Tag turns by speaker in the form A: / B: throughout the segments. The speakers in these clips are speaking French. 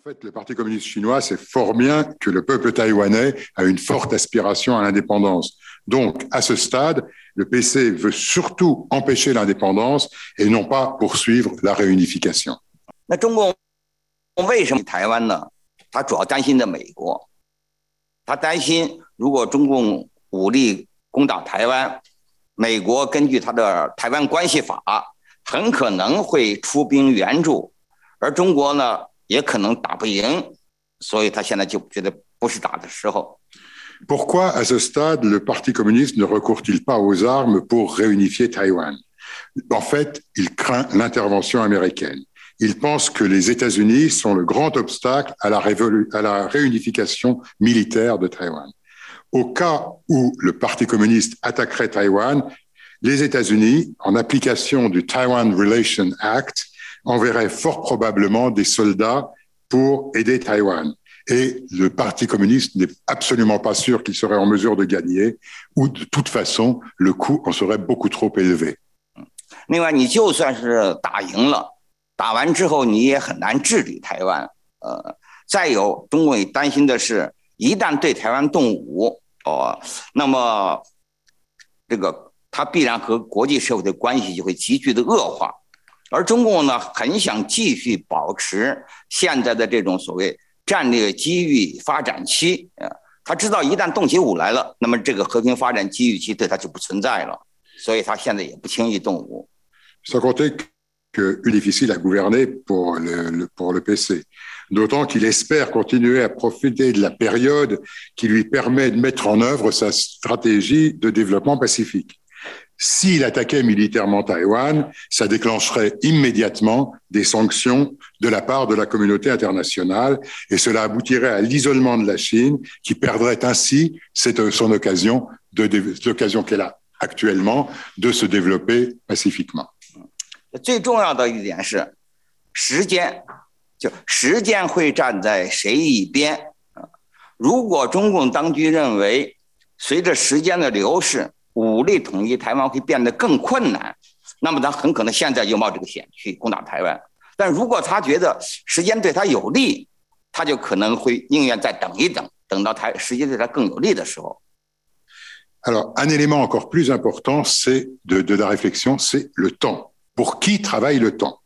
A: En fait, le Parti communiste chinois sait fort bien que le peuple taïwanais a une forte aspiration à l'indépendance. Donc, à ce stade, le PC veut surtout empêcher l'indépendance et non pas poursuivre la réunification.
B: 那中共为什么台湾呢？他主要担心的美国，他担心如果中共武力攻打台湾，美国根据他的《台湾关系法》，很可能会出兵援助，而中国呢？
A: Pourquoi, à ce stade, le Parti communiste ne recourt-il pas aux armes pour réunifier Taïwan En fait, il craint l'intervention américaine. Il pense que les États-Unis sont le grand obstacle à la, à la réunification militaire de Taïwan. Au cas où le Parti communiste attaquerait Taïwan, les États-Unis, en application du Taiwan Relation Act, enverrait fort probablement des soldats pour aider Taïwan. Et le Parti communiste n'est absolument pas sûr qu'il serait en mesure de gagner, ou de toute façon, le coût en serait beaucoup trop élevé.
B: 而中共呢，很想继续保持现在的这种所谓战略机遇发展期啊，他知道一旦动起武来了，那么这个和平发展机遇期对他就不存在了，所以他现在也不轻易动武。
A: Ça compter que plus difficile à gouverner pour le pour le PC, d'autant qu'il espère continuer à profiter de la période qui lui permet de mettre en œuvre sa stratégie de développement pacifique. S'il attaquait militairement Taïwan, ça déclencherait immédiatement des sanctions de la part de la communauté internationale et cela aboutirait à l'isolement de la Chine qui perdrait ainsi cette, son occasion, de, l'occasion qu'elle a actuellement de se développer pacifiquement.
B: 最重要的一点是，时间，就时间会站在谁一边啊？如果中共当局认为，随着时间的流逝， 武力统一台湾会变得更困难，那么他很可能现在就冒这个险去攻打台湾。但如果他觉得时间对他有利，他就可能会宁愿再等一等，等到台时间对他更有利的时候。
A: Alors, un élément encore plus important, c'est de, de la réflexion, c'est le temps. Pour qui travaille le temps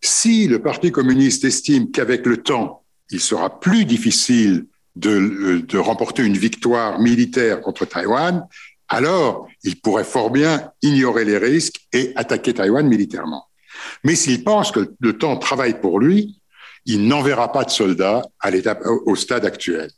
A: Si le Parti communiste estime qu'avec le temps, il sera plus difficile de, de remporter une victoire militaire contre Taïwan, alors il pourrait fort bien ignorer les risques et attaquer Taïwan militairement. Mais s'il pense que le temps travaille pour lui, il n'enverra pas de soldats à l'étape, au stade actuel.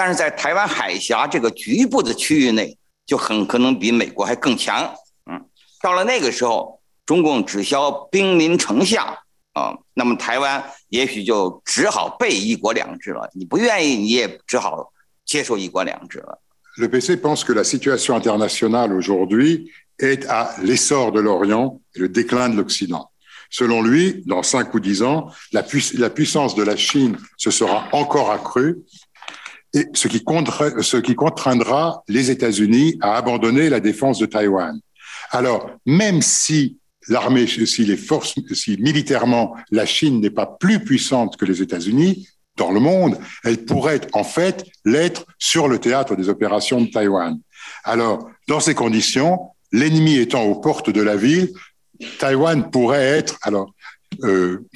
B: 但是在台湾海峡这个局部的区域内，就很可能比美国还更强。嗯，到了那个时候，中共只消兵临城下啊，那么台湾也许就只好背一国两制了。你不愿意，你也只好接受一国两制了。
A: Le PC pense que la situation internationale aujourd'hui est à l'essor de l'Orient et le déclin de l'Occident. Selon lui, dans cinq ou dix ans, la, la puissance de la Chine se sera encore accrue ce qui, contraindra les États-Unis à abandonner la défense de Taïwan. Alors, même si l'armée, si les forces, si militairement la Chine n'est pas plus puissante que les États-Unis dans le monde, elle pourrait en fait l'être sur le théâtre des opérations de Taïwan. Alors, dans ces conditions, l'ennemi étant aux portes de la ville, Taïwan pourrait être, alors, euh,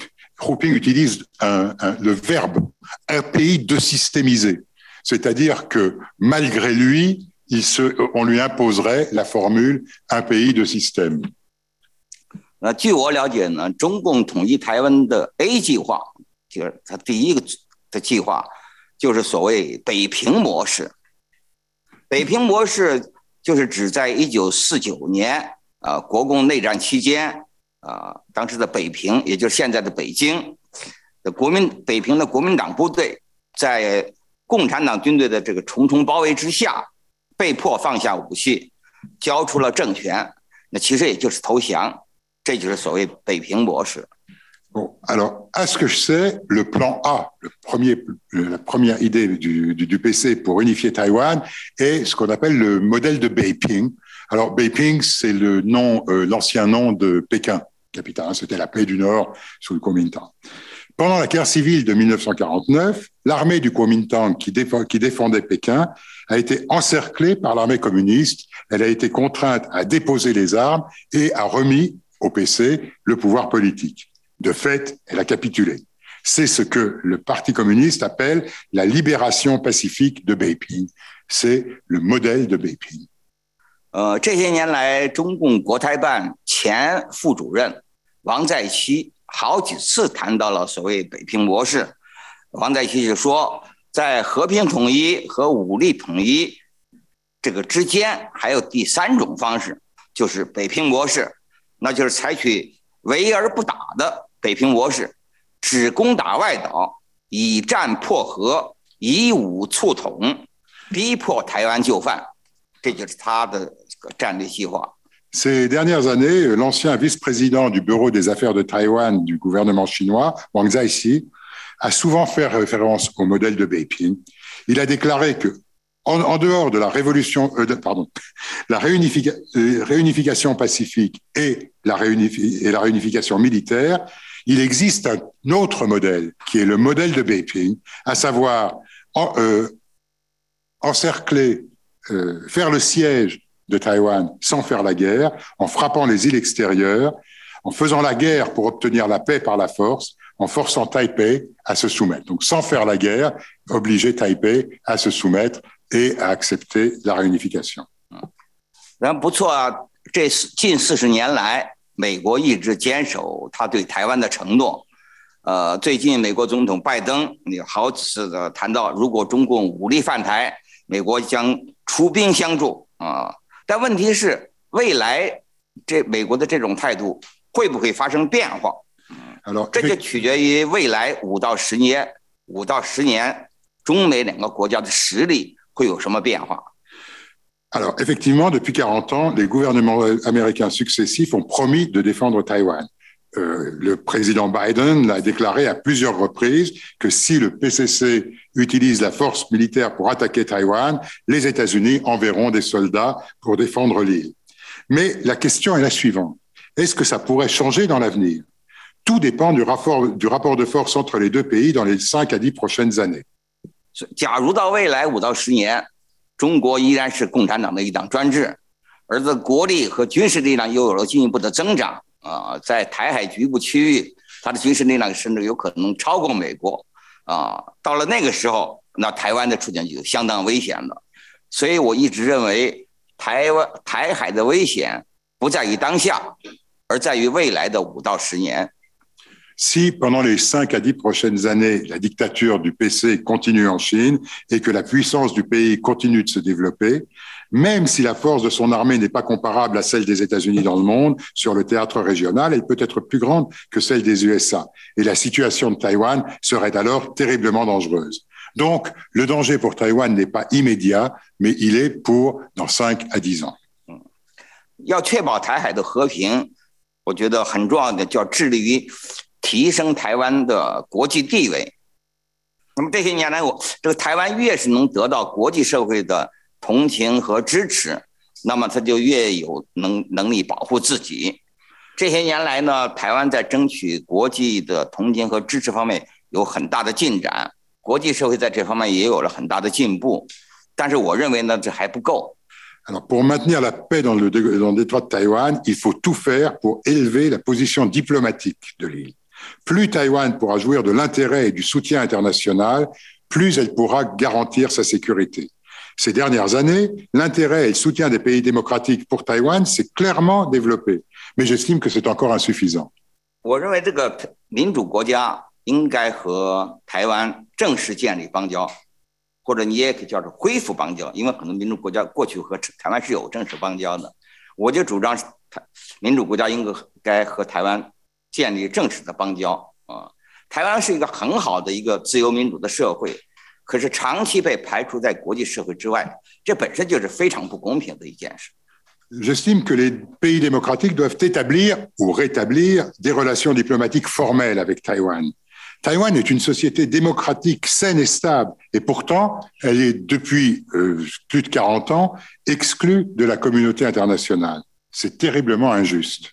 A: utilise le verbe un pays de systémiser. C'est-à-dire que malgré lui, il se, on lui imposerait la formule un pays de système.
B: 那据我了解呢，中共统一台湾的 A 计划，就是它第一个的计划，就是所谓北平模式。北平模式就是指在一九四九年啊，国共内战期间啊，当时的北平，也就是现在的北京的国民北平的国民党部队在 共产党军队的这个重重包围之下，被迫放下武器，交出了政权。那其实也就是投降，这就是所谓北平模式。
A: Bon, alors, à ce que je sais, le plan A, le premier, la première idée du, du, du, PC pour unifier Taïwan est ce qu'on appelle le modèle de Beiping. Alors, Beiping, c'est le nom, euh, l'ancien nom de Pékin, capitale. Hein, c'était la paix du Nord sous le Kuomintang. Pendant la guerre civile de 1949, l'armée du Kuomintang qui, qui défendait Pékin a été encerclée par l'armée communiste. Elle a été contrainte à déposer les armes et a remis au PC le pouvoir politique. De fait, elle a capitulé. C'est ce que le Parti communiste appelle la libération pacifique de Beiping. C'est le modèle de Beiping.
B: 呃，这些年来，中共国台办前副主任王在熙 好几次谈到了所谓“北平模式”。王在熙就说，在和平统一和武力统一这个之间，还有第三种方式，就是北平模式，那就是采取围而不打的北平模式，只攻打外岛，以战破和，以武促统，逼迫台湾就范，这就是他的战略计划。
A: Ces dernières années, l'ancien vice-président du Bureau des affaires de Taïwan du gouvernement chinois, Wang Zhaixi, a souvent fait référence au modèle de Beiping. Il a déclaré que, en, dehors de la révolution, euh, pardon, la euh, réunification pacifique et la, réunification militaire, il existe un autre modèle qui est le modèle de Beiping, à savoir euh, encercler, faire le siège de Taïwan sans faire la guerre, en frappant les îles extérieures, en faisant la guerre pour obtenir la paix par la force, en forçant Taipei à se soumettre. Donc sans faire la guerre, obliger Taipei à se soumettre et à accepter la réunification.
B: 然不错啊，这近四十年来，美国一直坚守他对台湾的承诺。呃，最近美国总统拜登也好几次的谈到，如果中共武力犯台，美国将出兵相助啊。 但问题是，未来这美国的这种态度会不会发生变化？嗯，这就取决于未来五到十年，五到十年中美两个国家的实力会有什么变化。
A: Alors, effectivement, depuis 40 ans, les gouvernements américains successifs ont promis de défendre Taïwan. Euh, le président Biden l'a déclaré à plusieurs reprises que si le PCC utilise la force militaire pour attaquer Taïwan, les États-Unis enverront des soldats pour défendre l'île. Mais la question est la suivante. Est-ce que ça pourrait changer dans l'avenir Tout dépend du rapport, du rapport de force entre les deux pays dans les 5 à 10 prochaines années.
B: 假如到未来五到十年，中国依然是共产党的一党专制，而这国力和军事力量又有了进一步的增长， 啊，在台海局部区域，它的军事力量甚至有可能超过美国啊。到了那个时候，那台湾的处境就相当危险了。所以我一直认为，台湾台海的危险不在于当下，而在于未来的五到十年。
A: Si pendant les 5 à 10 prochaines années, la dictature du PC continue en Chine et que la puissance du pays continue de se développer, même si la force de son armée n'est pas comparable à celle des États-Unis dans le monde sur le théâtre régional, elle peut être plus grande que celle des USA. Et la situation de Taïwan serait alors terriblement dangereuse. Donc, le danger pour Taïwan n'est pas immédiat, mais il est pour dans 5 à 10 ans.
B: 要确保台海的和平，我觉得很重要的就要致力于提升台湾的国际地位。那么这些年来，我这个台湾越是能得到国际社会的同情和支持，那么他就越有能能力保护自己。这些年来呢，台湾在争取国际的同情和支持方面有很大的进展，国际社会在这方面也有了很大的进步。但是我认为呢，这还不够。
A: Alors pour maintenir la paix dans le dans le détroit de Taïwan, il faut tout faire pour élever la position diplomatique de l'île. Plus Taïwan pourra jouir de l'intérêt et du soutien international, plus elle pourra garantir sa sécurité. Ces dernières années, l'intérêt et le soutien des pays démocratiques pour Taïwan s'est clairement développé, mais j'estime que c'est encore insuffisant.
B: 我认为这个民主国家应该和台湾正式建立邦交，或者你也可以叫做恢复邦交，因为很多民主国家过去和台湾是有正式邦交的。我就主张台民主国家应该和台湾建立正式的邦交啊！台湾是一个很好的一个自由民主的社会，可是长期被排除在国际社会之外，这本身就是非常不公平的一件事。
A: J'estime que les pays démocratiques doivent établir ou rétablir des relations diplomatiques formelles avec Taïwan. Taïwan est une société démocratique saine et stable, et pourtant, elle est depuis euh, plus de 40 ans exclue de la communauté internationale. C'est terriblement injuste.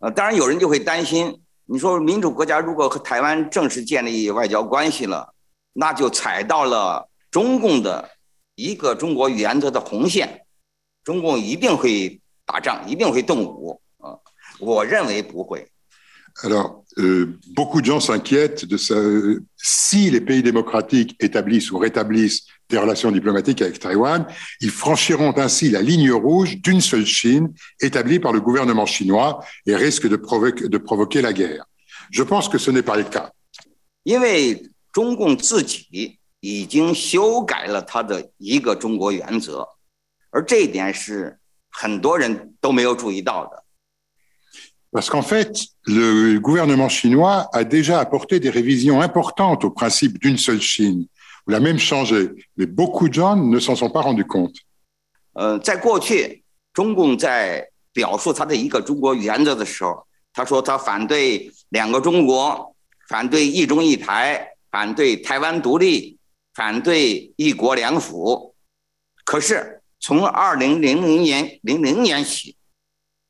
B: 呃，当然有人就会担心，你说民主国家如果和台湾正式建立外交关系了， 那就踩到了中共的一个中国原则的红线，中共一定会打仗，一定会动武啊！我认为不会。
A: Alors, euh, beaucoup de gens s'inquiètent de ça. Si les pays démocratiques établissent ou rétablissent des relations diplomatiques avec Taïwan, ils franchiront ainsi la ligne rouge d'une seule Chine établie par le gouvernement chinois et risquent de, provoquer, de provoquer la guerre. Je pense que ce n'est pas le cas.
B: 因为 中共自己已经修改了他的一个中国原则，而这一点是很多人都没有注意到的。
A: parce qu'en fait, le gouvernement chinois a déjà apporté des révisions importantes au principe d'une seule Chine, ou l'a même changé, mais beaucoup de gens ne s'en sont pas rendus compte.
B: 呃，在过去，中共在表述他的一个中国原则的时候，他说他反对两个中国，反对一中一台，反对台湾独立，反对一国两府。可是从二零零零年零零年起，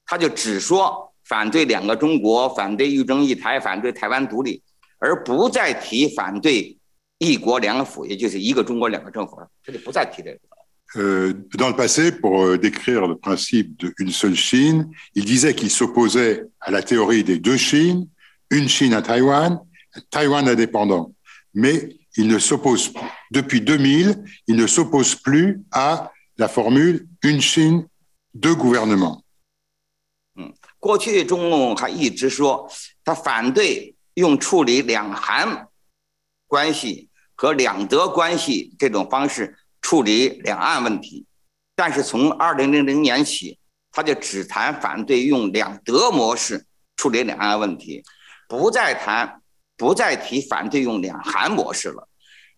B: 他就只说反对两个中国，反对一中一台，反对台湾独立，而不再提反对一国两府，也就是一个中国两个政府了。这里不再提这个。
A: Euh, dans le passé, pour décrire le principe d'une seule Chine, il disait qu'il s'opposait à la théorie des deux Chines, une Chine à Taïwan, Taïwan indépendant. Mais il ne s'oppose, depuis 2000, il ne s'oppose plus à la formule une Chine, deux gouvernements.
B: 过去中共还一直说他反对用处理两韩关系和两德关系这种方式处理两岸问题，但是从二零零零年起，他就只谈反对用两德模式处理两岸问题，不再谈，不再提反对用两韩模式了。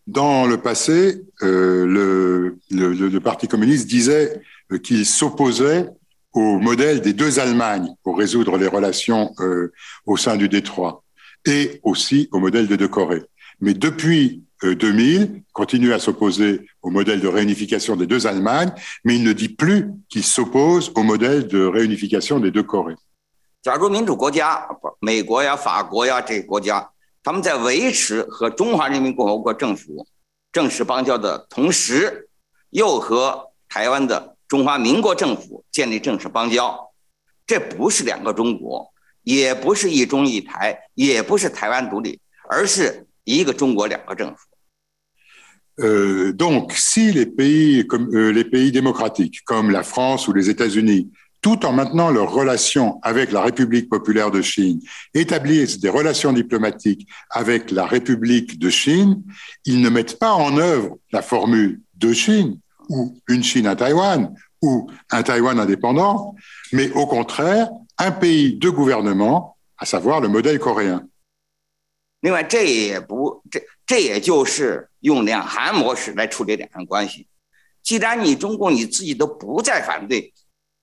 A: Dans le passé, le le parti communiste disait qu'il s'opposait au modèle des deux Allemagnes pour résoudre les relations euh, au sein du Détroit et aussi au modèle des deux Corées. Mais depuis 2000, euh, continue à s'opposer au modèle de réunification des deux Allemagnes, mais il ne dit plus qu'il s'oppose au modèle de réunification des deux Corées.
B: 假如民主国家，美国呀、法国呀这些国家， 他们在维持和中华人民共和国政府正式邦交的同时，又和台湾的中华民国政府建立正式邦交，这不是两个中国，也不是一中一台，也不是台湾独立，而是一个中国两个政府。
A: Euh, donc, si les pays comme euh, les pays démocratiques, comme la France ou les États-Unis, tout en maintenant leurs relations avec la République populaire de Chine, établissent des relations diplomatiques avec la République de Chine, ils ne mettent pas en œuvre la formule de Chine, ou une Chine à Taïwan ou un Taïwan indépendant, mais au contraire, un pays de gouvernement, à savoir le modèle coréen.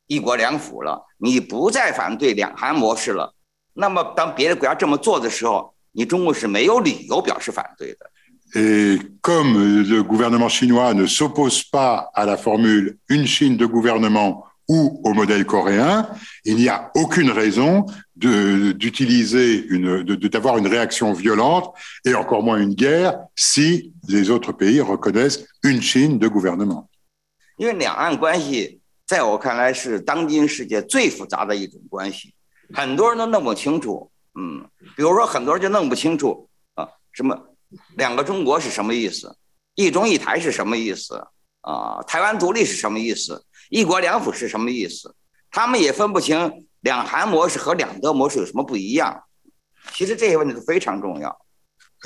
B: 一国两府了，你不再反对两韩模式了，那么当别的国家这么做的时候，你中共是没有理由表示反对的。
A: et comme le gouvernement chinois ne s'oppose pas à la formule une Chine de gouvernement ou au modèle coréen, il n'y a aucune raison d'utiliser une, d'avoir une réaction violente et encore moins une guerre si les autres pays reconnaissent une Chine de gouvernement.
B: 因为两岸关系 在我看来是当今世界最复杂的一种关系，很多人都弄不清楚。嗯，比如说很多人就弄不清楚啊，什么两个中国是什么意思？一中一台是什么意思？啊，台湾独立是什么意思？一国两府是什么意思？他们也分不清两韩模式和两德模式有什么不一样。其实这些问题都非常重要。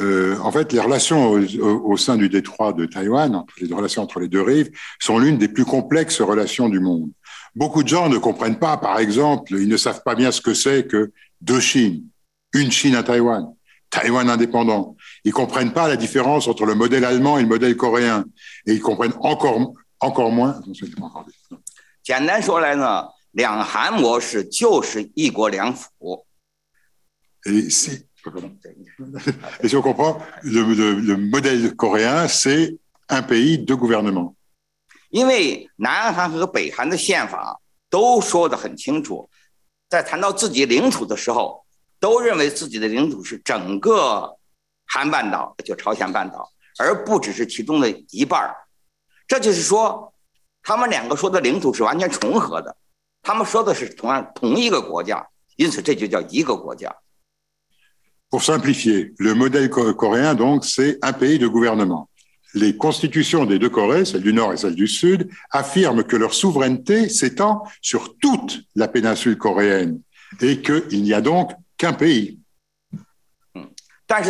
A: Euh, en fait, les relations au, sein du détroit de Taïwan, les relations entre les deux rives, sont l'une des plus complexes relations du monde. Beaucoup de gens ne comprennent pas, par exemple, ils ne savent pas bien ce que c'est que deux Chines, une Chine à Taïwan, Taïwan indépendant. Ils comprennent pas la différence entre le modèle allemand et le modèle coréen, et ils comprennent encore encore moins. encore
B: 因为南韩和北韩的宪法都说得很清楚，在谈到自己领土的时候，都认为自己的领土是整个韩半岛，就朝鲜半岛，而不只是其中的一半儿。这就是说，他们两个说的领土是完全重合的，他们说的是同样同一个国家，因此这就叫一个国家。
A: Pour simplifier, le modèle co- coréen, donc, c'est un pays de gouvernement. Les constitutions des deux Corées, celle du Nord et celle du Sud, affirment que leur souveraineté s'étend sur toute la péninsule coréenne et qu'il n'y a donc qu'un pays.
B: 但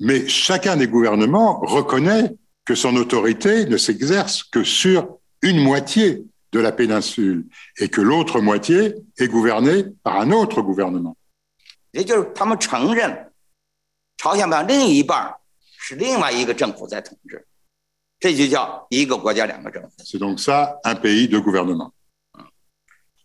A: Mais chacun des gouvernements reconnaît que son autorité ne s'exerce que sur une moitié de la péninsule et que l'autre moitié est gouvernée par un autre gouvernement.
B: 也就是他们承认朝鲜半岛另一半儿是另外一个政府在统治，这就叫一个国家两个政府。
A: C'est donc ça, un pays, deux gouvernements.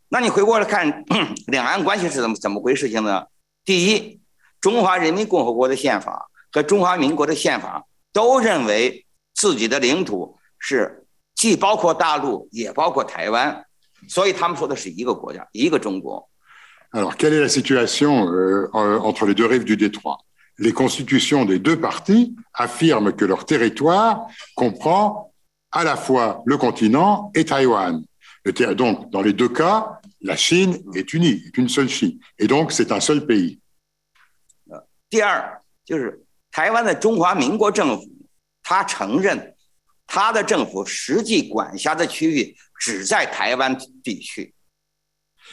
B: 那你回过来看两岸关系是怎么怎么回事情呢？第一，中华人民共和国的宪法 和中华民国的宪法都认为自己的领土是既包括大陆也包括台湾，所以他们说的是一个国家，一个中国。
A: Alors, quelle est la situation euh, en- entre les deux rives du détroit Les constitutions des deux parties affirment que leur territoire comprend à la fois le continent et Taïwan. Le ter- donc, dans les deux cas, la Chine est unie, est une seule Chine. Et donc, c'est un seul pays.
B: 第二就是 台湾的中华民国政府，他承认他的政府实际管辖的区域只在台湾地区，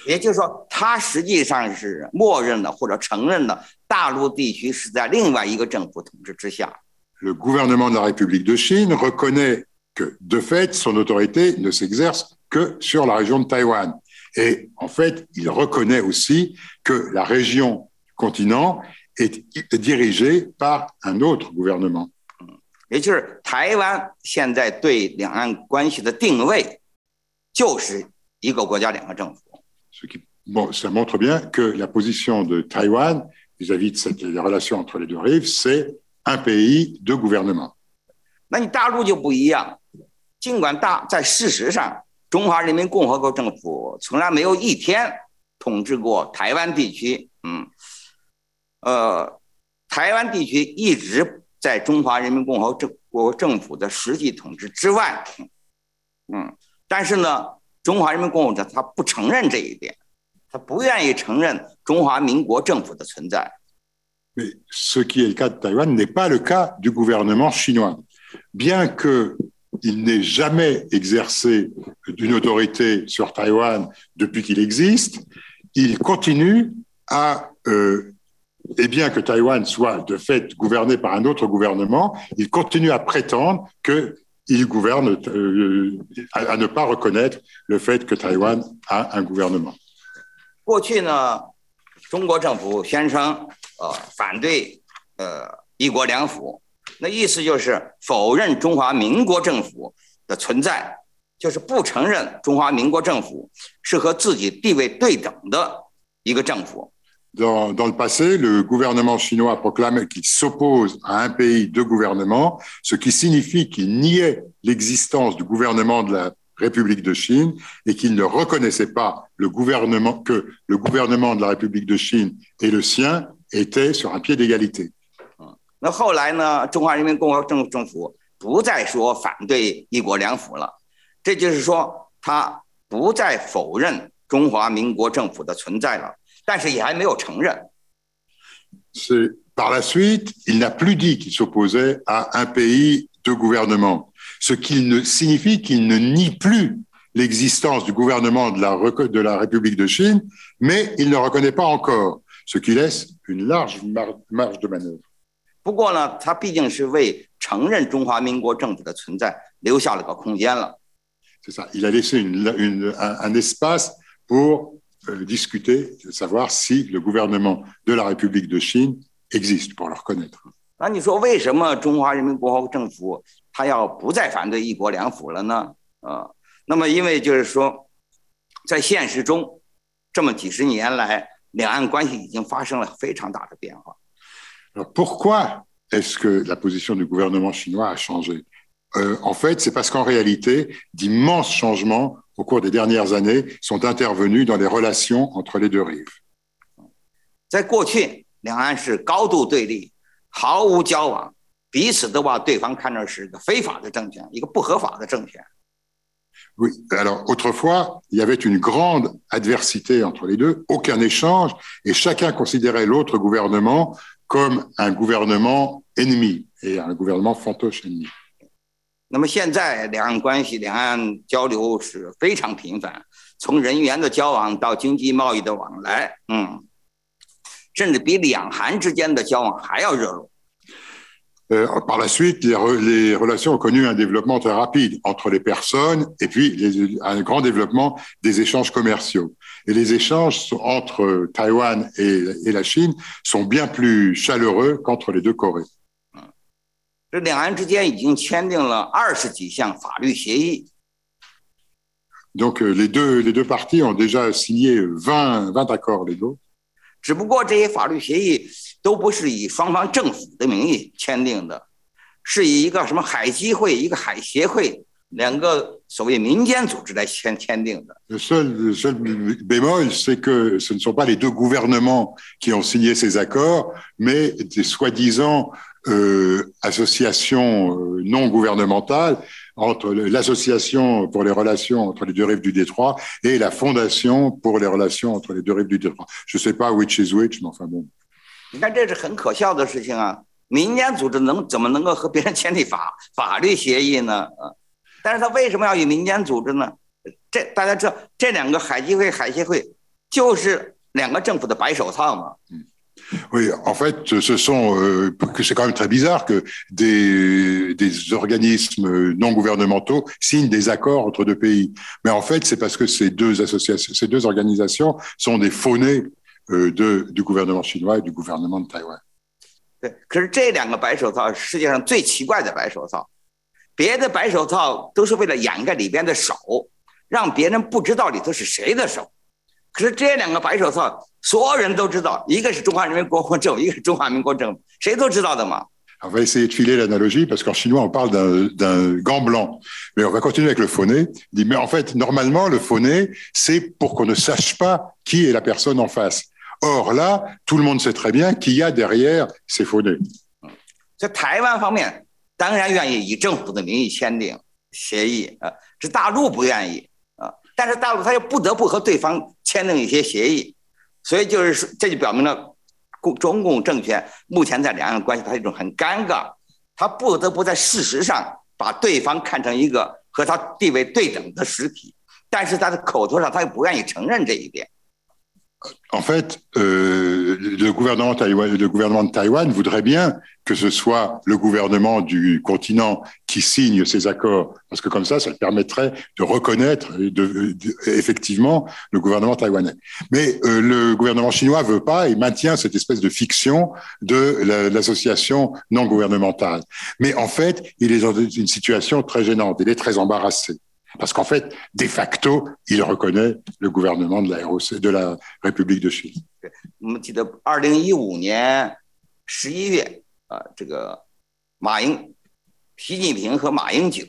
B: 也就是说，他实际上是默认了或者承认了大陆地区是在另外一个政府统治之下。
A: Le gouvernement de la République de Chine reconnaît que, de fait, son autorité ne s'exerce que sur la région de Taïwan. Et en fait, il reconnaît aussi que la région du continent est dirigée par un autre gouvernement.
B: 也就是台湾现在对两岸关系的定位，就是一个国家两个政府。
A: Ce qui, bon, ça montre bien que la position de Taïwan vis-à-vis de cette, des relations entre les deux rives, c'est un pays, deux gouvernements.
B: 那你大陆就不一样，尽管大在事实上，中华人民共和国政府从来没有一天统治过台湾地区，嗯， 呃，台湾地区一直在中华人民共和国政府的实际统治之外，嗯，但是呢，中华人民共和国他不承认这一点，他不愿意承认中华民国政府的存在。
A: Mais ce qui est le cas de Taïwan n'est pas le cas du gouvernement chinois. Bien qu'il n'ait jamais exercé une autorité sur Taïwan depuis qu'il existe, il continue à, euh, et bien que Taïwan soit de fait gouverné par un autre gouvernement, il continue à prétendre qu'il gouverne, euh, à, à ne pas reconnaître le fait que Taïwan a un gouvernement. Dans, dans, le passé, le gouvernement chinois proclame qu'il s'oppose à un pays, deux gouvernements, ce qui signifie qu'il niait l'existence du gouvernement de la République de Chine et qu'il ne reconnaissait pas le gouvernement, que le gouvernement de la République de Chine et le sien étaient sur un pied d'égalité.
B: 那后来呢，中华人民共和国政政府不再说反对一国两府了，这就是说他不再否认中华民国政府的存在了。但是也还没有承认。
A: C'est par la suite, il n'a plus dit qu'il s'opposait à un pays de gouvernement, ce qui ne signifie qu'il ne nie plus l'existence du gouvernement de la, de la République de Chine, mais il ne reconnaît pas encore, ce qui laisse une large mar marge de manœuvre.
B: 不过呢，他毕竟是为承认中华民国政府的存在留下了个空间了。
A: C'est ça. Il a laissé une, une, un, un espace pour discuter de savoir si le gouvernement de la République de Chine existe pour ah, le reconnaître.
B: Ah.
A: Alors pourquoi est-ce que la position du gouvernement chinois a changé? Euh, en fait, c'est parce qu'en réalité, d'immenses changements au cours des dernières années sont intervenus dans les relations entre les deux rives.
B: 在过去，两岸是高度对立，毫无交往，彼此都把对方看成是一个非法的政权，一个不合法的政权。
A: Oui, alors autrefois, il y avait une grande adversité entre les deux, aucun échange, et chacun considérait l'autre gouvernement comme un gouvernement ennemi et un gouvernement fantoche ennemi.
B: 那么现在两岸关系、两岸交流是非常频繁，从人员的交往到经济贸易的往来，嗯，甚至比两韩之间的交往还要热络。
A: Euh, par la suite, les, re- les relations ont connu un développement très rapide entre les personnes et puis les- un grand développement des échanges commerciaux. Et les échanges sont- entre Taïwan et, et la Chine sont bien plus chaleureux qu'entre les deux Corées.
B: 这两岸之间已经签订了二十几项法律协议
A: ，Donc euh, les deux, les deux parties ont déjà signé 20, 20 accords légaux.
B: 只不过这些法律协议都不是以双方政府的名义签订的，是以一个什么海基会、一个海协会两个所谓民间组织来签签订的。
A: Le seul, le seul bémol, c'est que ce ne sont pas les deux gouvernements qui ont signé ces accords, mais des soi-disant euh, associations euh, non gouvernementales entre le- l'association pour les relations entre les deux rives du détroit et la fondation pour les relations entre les deux rives du détroit. Je sais pas which is which, mais enfin bon.
B: 你看，这是很可笑的事情啊！民间组织能怎么能够和别人签订法法律协议呢？啊，但是他为什么要与民间组织呢？这大家知道，这两个海基会、海协会就是两个政府的白手套嘛。
A: Oui, en fait, ce sont euh, c'est quand même très bizarre que des, des organismes non gouvernementaux signent des accords entre deux pays. Mais en fait, c'est parce que ces deux associations, ces deux organisations sont des faux-nés euh, de, du gouvernement chinois et du gouvernement de Taïwan.
B: 对，可是这两个白手套所有人都知道，一个是中华人民共和国政府，一个是中华民国政府，谁都知道的嘛。
A: On va essayer de filer l'analogie parce qu'en chinois, on parle d'un- gant blanc. Mais on va continuer avec le. Il dit, Mais en fait, normalement, le faux-nez, c'est pour qu'on ne sache pas qui est la personne en face. Or là, tout le monde sait très bien qui y a derrière ces faux-nez.
B: 在台湾方面，当然愿意以政府的名义签订协议啊，这大陆不愿意啊，但是大陆他又不得不和对方签订一些协议，所以就是说，这就表明了共中共政权目前在两岸关系它一种很尴尬，他不得不在事实上把对方看成一个和他地位对等的实体，但是他的口头上他又不愿意承认这一点。
A: En fait, euh, le, gouvernement de Taïwan voudrait bien que ce soit le gouvernement du continent qui signe ces accords, parce que comme ça, ça permettrait de reconnaître de, effectivement le gouvernement taïwanais. Mais euh, le gouvernement chinois veut pas et maintient cette espèce de fiction de l'association non gouvernementale. Mais en fait, il est dans une situation très gênante. Il est très embarrassé. Parce qu'en fait, de facto, il reconnaît le gouvernement de la, ROC, de la République de Chine.
B: 我们记得二零一五年十一月，啊，这个马英、习近平和马英九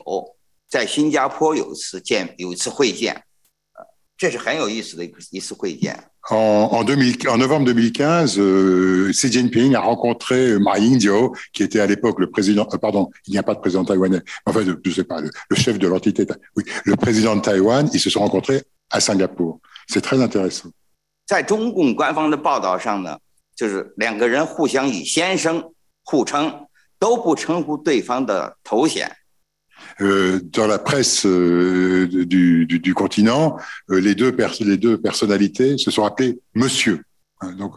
B: 在新加坡有一次见，有一次会见，这是很有意思的一一次会见。
A: En, en, 2000, en, novembre 2015, euh, Xi Jinping a rencontré Ma Ying-jeou, qui était à l'époque le président, euh, pardon, il n'y a pas de président taïwanais, enfin, je ne sais pas, le, le, chef de l'entité, oui, le président de Taïwan, ils se sont rencontrés à Singapour. C'est très intéressant.
B: 在中共官方的报道上呢，就是两个人互相以先生互称，都不称呼对方的头衔。
A: Euh, dans la presse euh, du, du, du, continent, euh, les, deux les deux personnalités se sont appelées Monsieur. Hein, donc,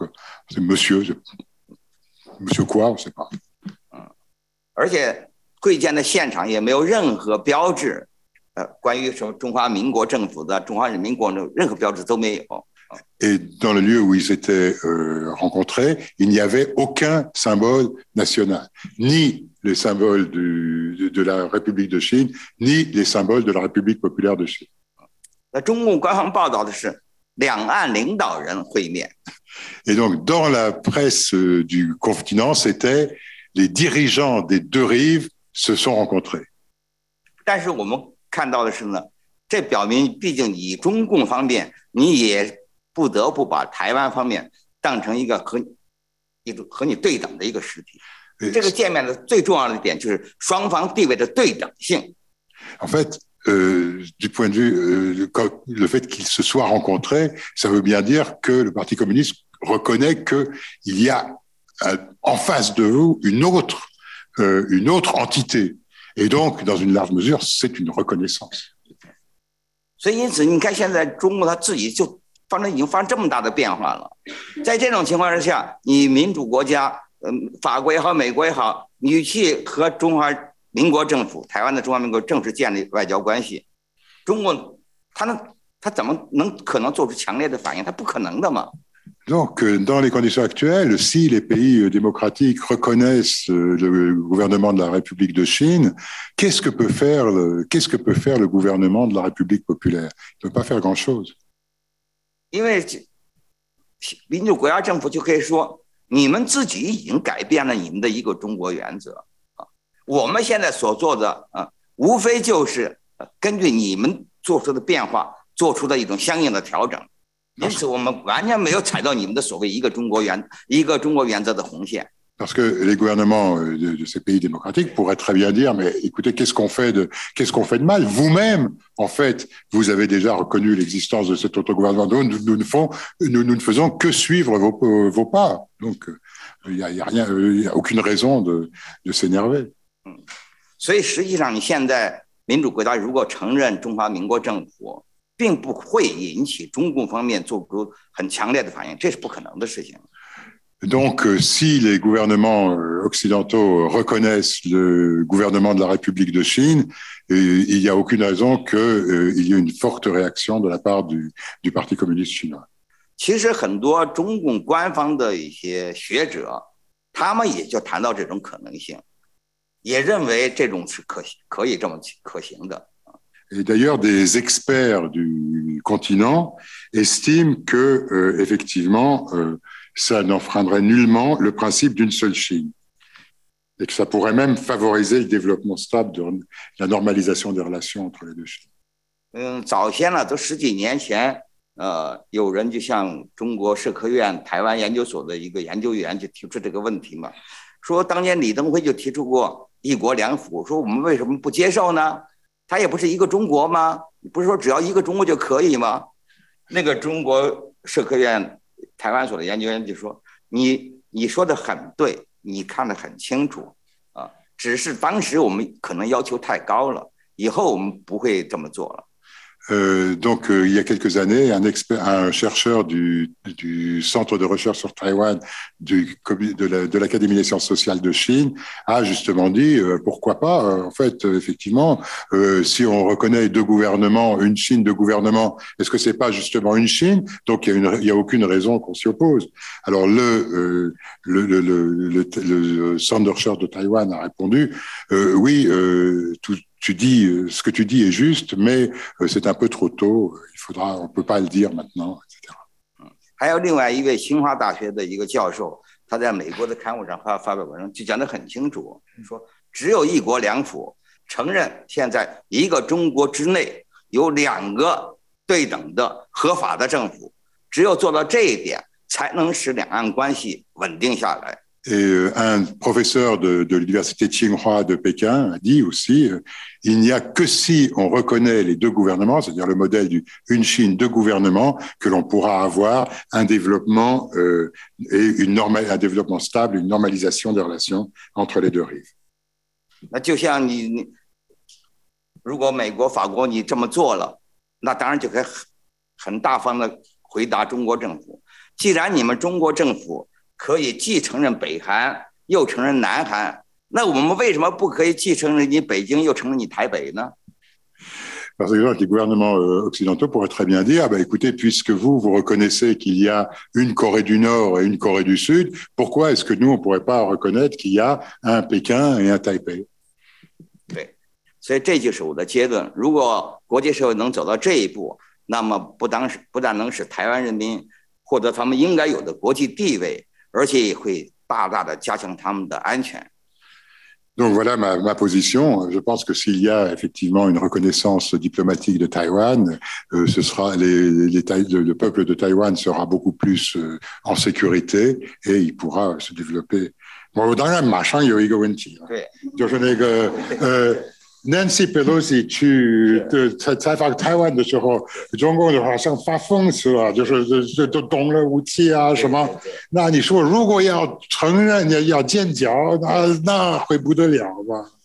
A: c'est Monsieur. Monsieur quoi On ne sait pas.
B: 而且会见的现场也没有任何标志，呃，关于什么中华民国政府的、中华人民共和国任何标志都没有。
A: Et dans le lieu où ils étaient euh, rencontrés, il n'y avait aucun symbole national, ni les symboles du, de, de la République de Chine, ni les symboles de la République populaire de Chine.
B: 那中共官方报道的是两岸领导人会面，
A: Et donc, dans la presse euh, du continent, c'était les dirigeants des deux rives se sont rencontrés.
B: 但是我们看到的是呢，这表明毕竟以中共方面，你也不得不把台湾方面当成一个和一种和你对等的一个实体。
A: Et
B: 这个见面的最重要的一点就是双方地位的对等性。
A: En fait, euh, du point de vue, euh, le- quand- le fait qu'ils se soient rencontrés, ça veut bien dire que le Parti communiste reconnaît qu'il y a euh, en face de vous une autre, euh, une autre entité. Et donc, dans une large mesure, c'est une reconnaissance.
B: 所以因此，你看现在中国它自己就发生已经发生这么大的变化了。在这种情况之下，你民主国家， 嗯，法国也好，美国也好，你去和中华民国政府、台湾的中华民国正式建立外交关系，中国他能他怎么能可能做出强烈的反应？他不可能的嘛。
A: Donc, euh, dans les conditions actuelles, si les pays euh, démocratiques reconnaissent euh, le gouvernement de la République de Chine, qu'est-ce que peut faire le, qu'est-ce que peut faire le gouvernement de la République populaire Il ne peut pas faire grand-chose.
B: 因为这民主国家政府就可以说， 你们自己已经改变了你们的一个中国原则啊，我们现在所做的啊，无非就是呃根据你们做出的变化做出的一种相应的调整，因此我们完全没有踩到你们的所谓一个中国原一个中国原则的红线。
A: Parce que les gouvernements euh, de, de ces pays démocratiques pourraient très bien dire, mais écoutez, qu'est-ce qu'on fait de, qu'est-ce qu'on fait de mal Vous-même, en fait, vous avez déjà reconnu l'existence de cet autre gouvernement. Nous, nous, nous ne, font- nous, nous ne faisons que suivre vos, euh, vos pas. Donc, euh, il n'y a, il y a rien, euh, il y a aucune raison de, de s'énerver.
B: 所以实际上，你现在民主国家如果承认中华民国政府，并不会引起中共方面做出很强烈的反应，这是不可能的事情。
A: Donc, euh, si les gouvernements euh, occidentaux reconnaissent le gouvernement de la République de Chine, euh, il n'y a aucune raison qu'il y ait une forte réaction de la part du, du Parti communiste chinois.
B: 其实很多中共官方的一些学者，他们也就谈到这种可能性，也认为这种是可可以这么可行的。
A: Et d'ailleurs, des experts du continent estiment que, euh, effectivement, euh, ça n'enfreindrait nullement le principe d'une seule Chine. Et que ça pourrait même favoriser le développement stable de la normalisation des relations entre les deux Chines.
B: 嗯，早先呢，都十几年前，呃，有人就向中国社科院台湾研究所的一个研究员就提出这个问题嘛，说当年李登辉就提出过“一国两府”，说我们为什么不接受呢？他也不是一个中国吗？你不是说只要一个中国就可以吗？那个中国社科院 台湾所的研究员就说：“你你说的很对，你看得很清楚啊，只是当时我们可能要求太高了，以后我们不会这么做了。”
A: Euh, donc, euh, il y a quelques années, un, expert, un chercheur du, du Centre de recherche sur Taïwan du, de l'Académie des sciences sociales de Chine a justement dit euh, pourquoi pas. euh, en fait, effectivement, euh, si on reconnaît deux gouvernements, une Chine, deux gouvernements, est-ce que c'est pas justement une Chine? Donc, il y a, a aucune raison qu'on s'y oppose. Alors, le, le, le, le, le, Centre de recherche de Taïwan a répondu oui, tout tu dis ce que tu dis est juste, mais c'est un peu trop tôt. Il faudra, on peut pas le dire maintenant, etc.
B: 还有另外一位清华大学的一个教授，他在美国的刊物上发发表文章，就讲得很清楚，说只有一国两府，承认现在一个中国之内有两个对等的合法的政府，只有做到这一点，才能使两岸关系稳定下来。
A: Et un professeur de, de l'université Tsinghua de Pékin a dit aussi, euh, il n'y a que si on reconnaît les deux gouvernements, c'est-à-dire le modèle du une Chine, deux gouvernements, que l'on pourra avoir un développement euh, et une normal, un développement stable, une normalisation des relations entre les deux rives.
B: 那就像你，你如果美国、法国你这么做了，那当然就可以很很大方的回答中国政府，既然你们中国政府。 可以既承认北韩又承认南韩，那我们为什么不可以既承认你北京又承认你台北呢
A: ？Par exemple, les gouvernements euh, occidentaux pourraient très bien dire, bah, écoutez, puisque vous, vous reconnaissez qu'il y a une Corée du Nord et une Corée du Sud, pourquoi est-ce que nous, on pourrait pas reconnaître qu'il y a un Pékin et un Taipei
B: 对，所以这就是我的结论。如果国际社会能走到这一步，那么不不但能使台湾人民获得他们应该有的国际地位，而且也会大大的加强他们的安全。
A: Donc voilà ma, ma, position. Je pense que s'il y a effectivement une reconnaissance diplomatique de Taïwan, euh, ce sera les, les, le, le, peuple de Taïwan sera beaucoup plus euh, en sécurité et il pourra se développer. Bon, 当然马上有一个问题了，就是那个呃。 Nancy Pelosi 去对采采访台湾的时候，中共的话像发疯似的，就是这这都动了武器啊什么。那你说如果要承认要要建交，那那会不得了吧？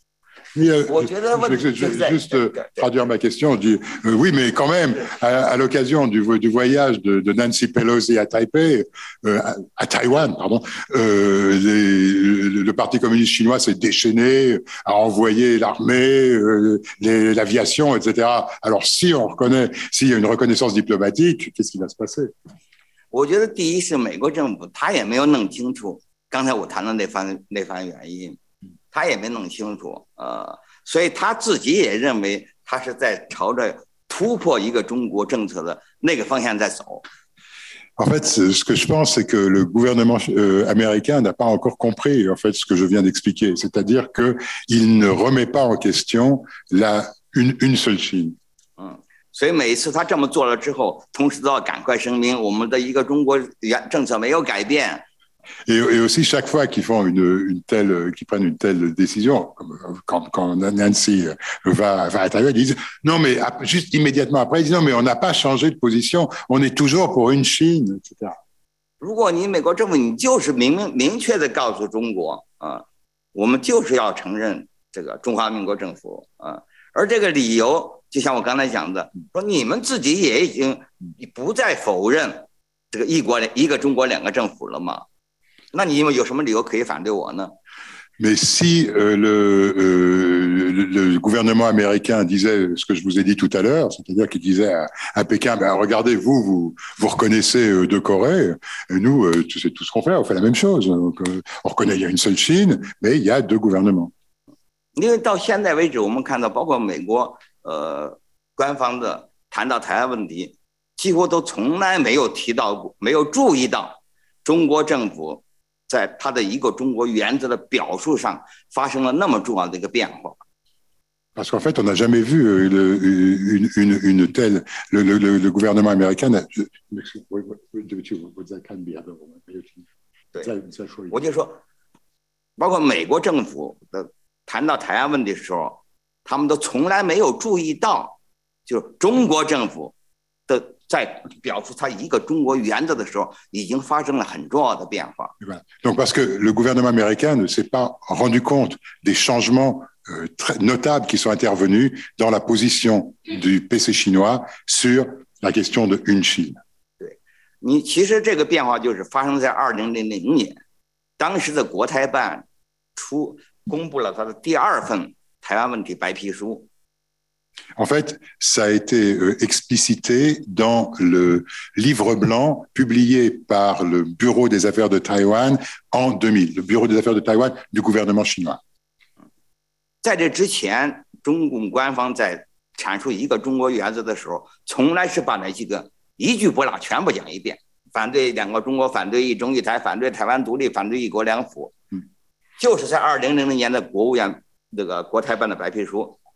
B: 我觉得问题
A: juste traduire ma question. Je dis, euh, oui, mais quand même, à, à l'occasion du, du, voyage de, de, Nancy Pelosi à Taipei, euh, à, à, Taïwan, pardon, euh, les, le Parti communiste chinois s'est déchaîné, a envoyé l'armée, l'aviation, etc. Alors, si on reconnaît, s'il y a une reconnaissance diplomatique, qu'est-ce qui va se passer
B: 我觉得第一是美国政府他也没有弄清楚刚才我谈的那番那番原因。 他也没弄清楚，呃，所以他自己也认为他是在朝着突破一个中国政策的那个方向在走。
A: En fait, ce que je pense, c'est que le gouvernement euh, américain n'a pas encore compris en fait ce que je viens d'expliquer, c'est-à-dire que il ne remet pas en question la une une seule Chine.
B: 嗯，所以每一次他这么做了之后，同时都要赶快声明我们的一个中国原政策没有改变。
A: Et, et, aussi, chaque fois qu'ils font une, une, telle, qu'ils prennent une telle décision, comme quand, quand Nancy va, va à Taïwan, ils disent non, mais juste immédiatement après, ils disent non, mais on n'a pas changé de position, on est toujours pour une Chine, etc.
B: 如果你美国政府你就是明明明确的告诉中国啊，我们就是要承认这个中华民国政府啊，而这个理由就像我刚才讲的，说你们自己也已经不再否认这个一国一个中国两个政府了嘛。 那你有什么理由可以反对我呢
A: ？Mais si euh, le, euh, le, gouvernement américain disait ce que je vous ai dit tout à l'heure, c'est-à-dire qu'il disait à, à Pékin, ben, regardez, vous, vous, vous reconnaissez euh, deux Corées, et nous, c'est tout ce qu'on fait, on fait la même chose. Donc, on reconnaît il y a une seule Chine, mais il y a deux gouvernements.
B: 因为到现在为止，我们看到，包括美国呃官方的谈到台湾问题，几乎都从来没有提到过，没有注意到中国政府。在他的一个中国原则的表述上发生了那么重要的一个变化。
A: Parce qu'en fait, on n'a jamais vu le, une, une, une, telle. Le, le, le gouvernement américain.
B: 对，我就说，包括美国政府的谈到台湾问题的时候，他们都从来没有注意到，就是中国政府的在表述他一个中国原则的时候，已经发生了很重要的变化。
A: Donc parce que le gouvernement américain ne s'est pas rendu compte des changements euh, très notables qui sont intervenus dans la position du PC chinois sur la question de une Chine.
B: 对，你其实这个变化就是发生在二零零零年，当时的国台办出公布了他的第二份台湾问题白皮书。
A: En fait, ça a été euh, explicité dans le livre blanc publié par le Bureau des affaires de Taïwan en 2000, le Bureau des affaires de Taïwan du gouvernement chinois.
B: 在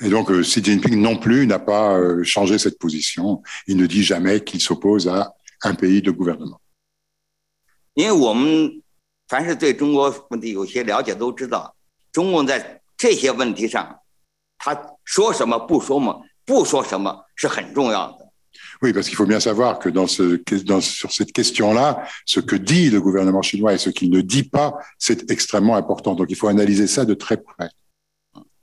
A: Et donc, euh, Xi Jinping non plus n'a pas euh, changé cette position. Il ne dit jamais qu'il s'oppose à un pays de gouvernement. Oui, parce qu'il faut bien savoir que dans ce, dans, sur cette question-là, ce que dit le gouvernement chinois et ce qu'il ne dit pas, c'est extrêmement important. Donc il faut analyser ça de très près.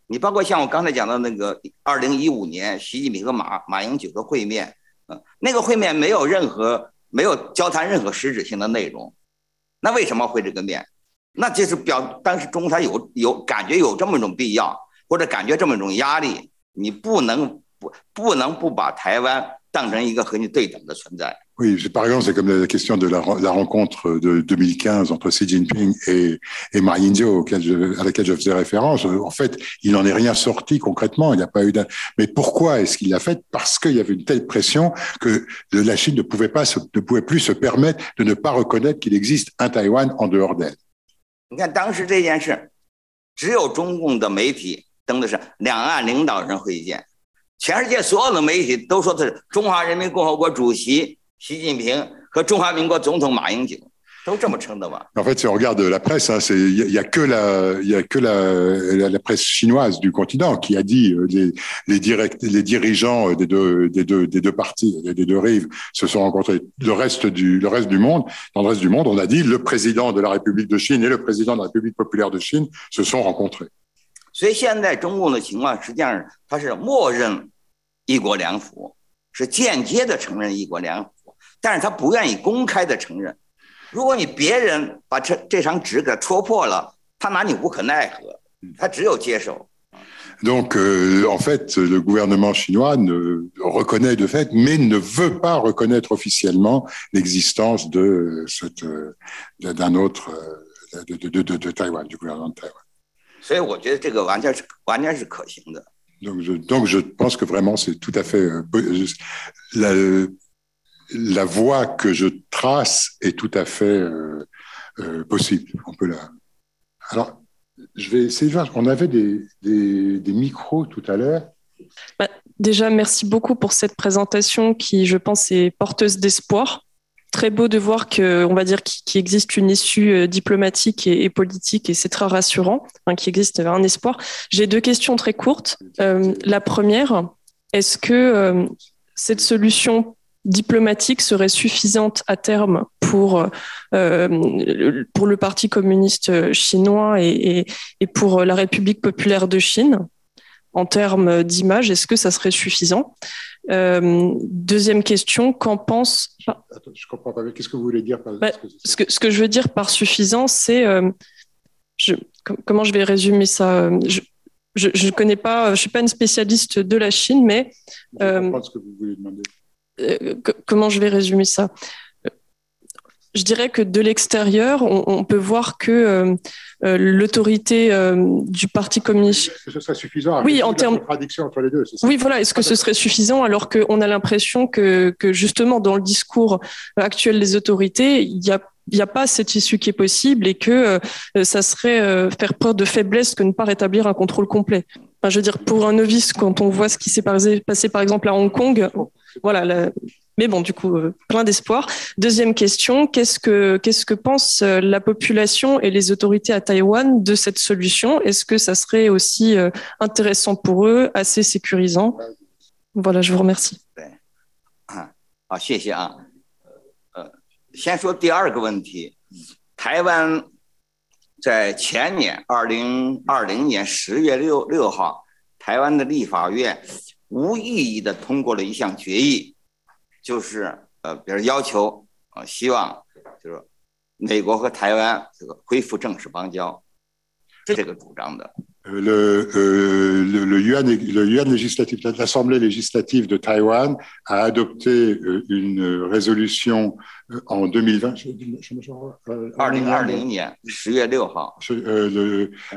B: 你包括像我刚才讲的那个二零一五年习近平和马马英九的会面，嗯，那个会面没有任何没有交谈任何实质性的内容，那为什么会这个面？那就是表当时中台有有感觉有这么一种必要，或者感觉这么一种压力，你不能不不能不把台湾当成一个和你对等的存在。
A: Oui, par exemple, c'est comme la question de la, la, rencontre de 2015 entre Xi Jinping et, et Ma Ying-jeou, à laquelle je faisais référence. En fait, il n'en est rien sorti concrètement. Il n'y a pas eu. Mais pourquoi est-ce qu'il l'a fait? Parce qu'il y avait une telle pression que la Chine ne pouvait pas, ne pouvait plus se permettre de ne pas reconnaître qu'il existe un Taïwan en dehors d'elle.
B: 你看当时这件事，只有中共的媒体登的是两岸领导人会见，全世界所有的媒体都说的是中华人民共和国主席。习近平和中华民国总统马英九都这么称的嘛？
A: En fait, si on regarde la presse, hein, il n'y a, a, que, la, y a que la, la, la, presse chinoise du continent qui a dit les, les, direct, les dirigeants des deux, des, deux, des deux parties, des deux rives se sont rencontrés. Le reste, du, le reste du monde, dans le reste du monde, on a dit le président de la République de Chine et le président de la République populaire de Chine se sont rencontrés.
B: 所以现在中共的情况实际上它是默认一国两府，是间接的承认一国两府。 但是他不愿意公开的承认。如果你别人把这这张纸给戳破了，他拿你无可奈何，他只有接受。
A: Donc, euh, en fait, le gouvernement chinois ne reconnaît de fait, mais ne veut pas reconnaître officiellement l'existence de cette d'un autre de, de, de, de, Taïwan, du gouvernement de Taïwan.
B: 所以我觉得这个完全是完全是可行的。
A: Donc je, donc, je pense que vraiment, c'est tout à fait euh, la, la voie que je trace est tout à fait euh, euh, possible. On peut la. Alors, je vais essayer de voir. On avait des, micros tout à l'heure.
C: Bah, déjà, merci beaucoup pour cette présentation qui, je pense, est porteuse d'espoir. Très beau de voir que, on va dire, qu'il existe une issue diplomatique et, politique, et c'est très rassurant, hein, qu'il existe un espoir. J'ai deux questions très courtes. Euh, la première, est-ce que euh, cette solution diplomatique serait suffisante à terme pour, euh, pour le Parti communiste chinois et, et, et, pour la République populaire de Chine en termes d'image Est-ce que ça serait suffisant? Euh, Deuxième question, qu'en pense...
A: Attends, je comprends pas, qu'est-ce que vous voulez dire par
C: bah, ce, que, ce que je veux dire par suffisant, c'est... Euh, je, comment je vais résumer ça? Je ne connais pas, je ne suis pas une spécialiste de la Chine, mais...
A: Je euh, ce que vous voulez demander.
C: Euh, comment je vais résumer ça? Je dirais que de l'extérieur, on, on, peut voir que euh, euh, l'autorité du Parti communiste.
A: Est-ce que ce serait suffisant
C: Oui, en termes.
A: contradiction entre les deux.
C: Oui, voilà. Est-ce que ce serait suffisant alors qu'on a l'impression que, que, justement, dans le discours actuel des autorités, il y a il n'y a pas cette issue qui est possible et que euh, ça serait euh, faire preuve de faiblesse que ne pas rétablir un contrôle complet. Je veux dire, pour un novice, quand on voit ce qui s'est passé par exemple à Hong Kong, voilà. La... Mais bon, du coup, euh, plein d'espoir. Deuxième question qu'est-ce que qu'est-ce que pense la population et les autorités à Taïwan de cette solution? Est-ce que ça serait aussi intéressant pour eux, assez sécurisant? Voilà, je vous remercie.
B: Ben, ah, ah, ah. 先说第二个问题，台湾在前年二零二零年十月六六号，台湾的立法院无异议的通过了一项决议，就是呃，比如要求呃，希望就是美国和台湾这个恢复正式邦交，这个主张的。
A: Euh, euh, le, yuan, l'Assemblée législative de Taïwan a adopté euh, une résolution en 2020.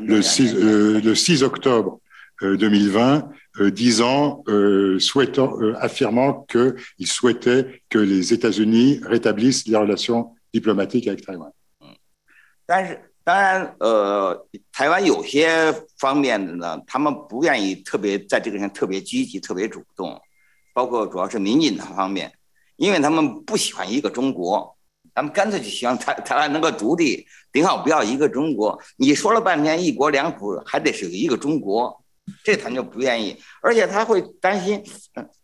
A: Le, 6, octobre 2020 disant, souhaitant, euh, affirmant qu'il souhaitait que les États-Unis rétablissent les relations diplomatiques avec Taïwan.
B: 当然，呃，台湾有些方面的呢，他们不愿意特别在这个上特别积极、特别主动，包括主要是民进党方面，因为他们不喜欢一个中国，他们干脆就希望台台湾能够独立，顶好不要一个中国。你说了半天一国两府，还得是一个中国，这他就不愿意，而且他会担心，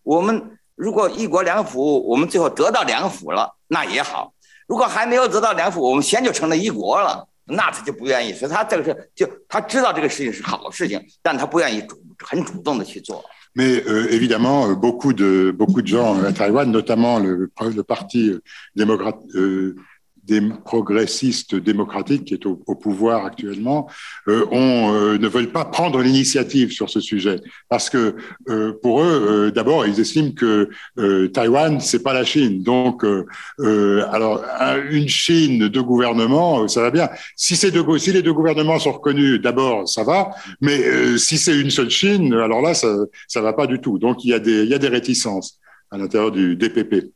B: 我们如果一国两府，我们最后得到两府了，那也好；如果还没有得到两府，我们先就成了一国了，那他就不愿意。所以他这个是就他知道这个事情是好事情，但他不愿意主很主动的去做。
A: Mais euh, évidemment, beaucoup de, beaucoup de gens à Taïwan, notamment le, le parti démocrate, euh, des progressistes démocratiques qui est au, pouvoir actuellement euh, euh, ne veulent pas prendre l'initiative sur ce sujet parce que euh, pour eux, d'abord, ils estiment que Taïwan c'est pas la Chine. Donc, alors une Chine, deux gouvernements, ça va bien. Si, les deux gouvernements sont reconnus, d'abord, ça va. Mais si c'est une seule Chine, alors là, ça ça va pas du tout. Donc, il y a des réticences à l'intérieur du DPP.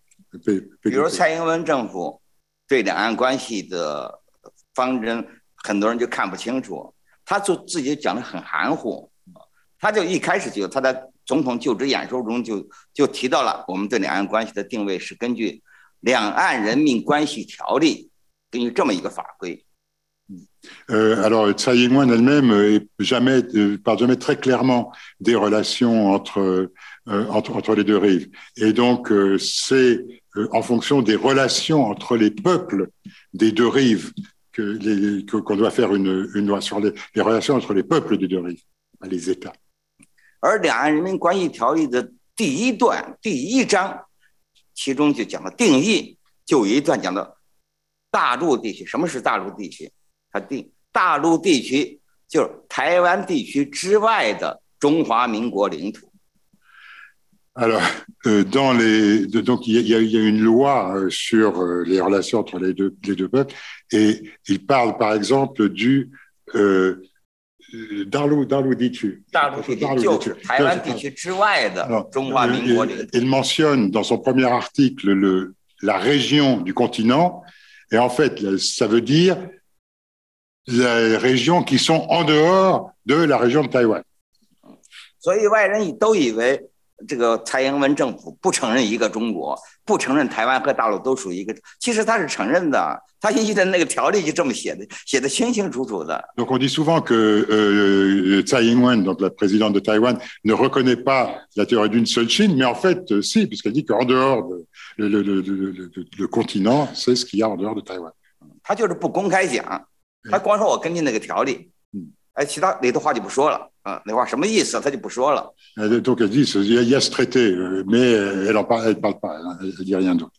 B: 对两岸关系的方针，很多人就看不清楚。他就自己讲的很含糊，他就一开始就他在总统就职演说中就就提到了，我们对两岸关系的定位是根据《两岸人民关系条例》，根据这么一个法规。
A: Euh, alors, Tsai Ing-wen elle-même jamais, parle jamais très clairement des relations entre, entre, entre les deux rives. Et donc, c'est en fonction des relations entre les peuples des deux rives qu'on doit faire une, une loi sur les, les, relations entre les peuples des deux rives, les États. Alors, euh, dans les, donc il y, a, il y, a, une loi euh, sur euh, les relations entre les deux, les deux peuples, et il parle par exemple du euh, Ditu. Il mentionne dans son premier article le, la région du continent, et en fait, ça veut dire les régions qui sont en dehors de la région de Taïwan.
B: 这个蔡英文政府不承认一个中国，不承认台湾和大陆都属于一个。其实他是承认的，他依的那个条例就这么写的，写的清清楚楚的。
A: Donc on dit souvent que euh, Tsai Ing-wen, donc la présidente de Taïwan, ne reconnaît pas la théorie d'une seule Chine, mais en fait, si, puisqu'elle dit qu'en dehors de le, le, le, le, le continent, c'est ce qu'il y a en dehors de Taïwan.
B: 他就是不公开讲，他光说我根据那个条例，哎，其他里头话就不说了。啊，那话什么意思？他就不说了。
A: Donc elle dit il y a ce traité, mais elle en parle, elle parle pas, elle dit rien d'autre.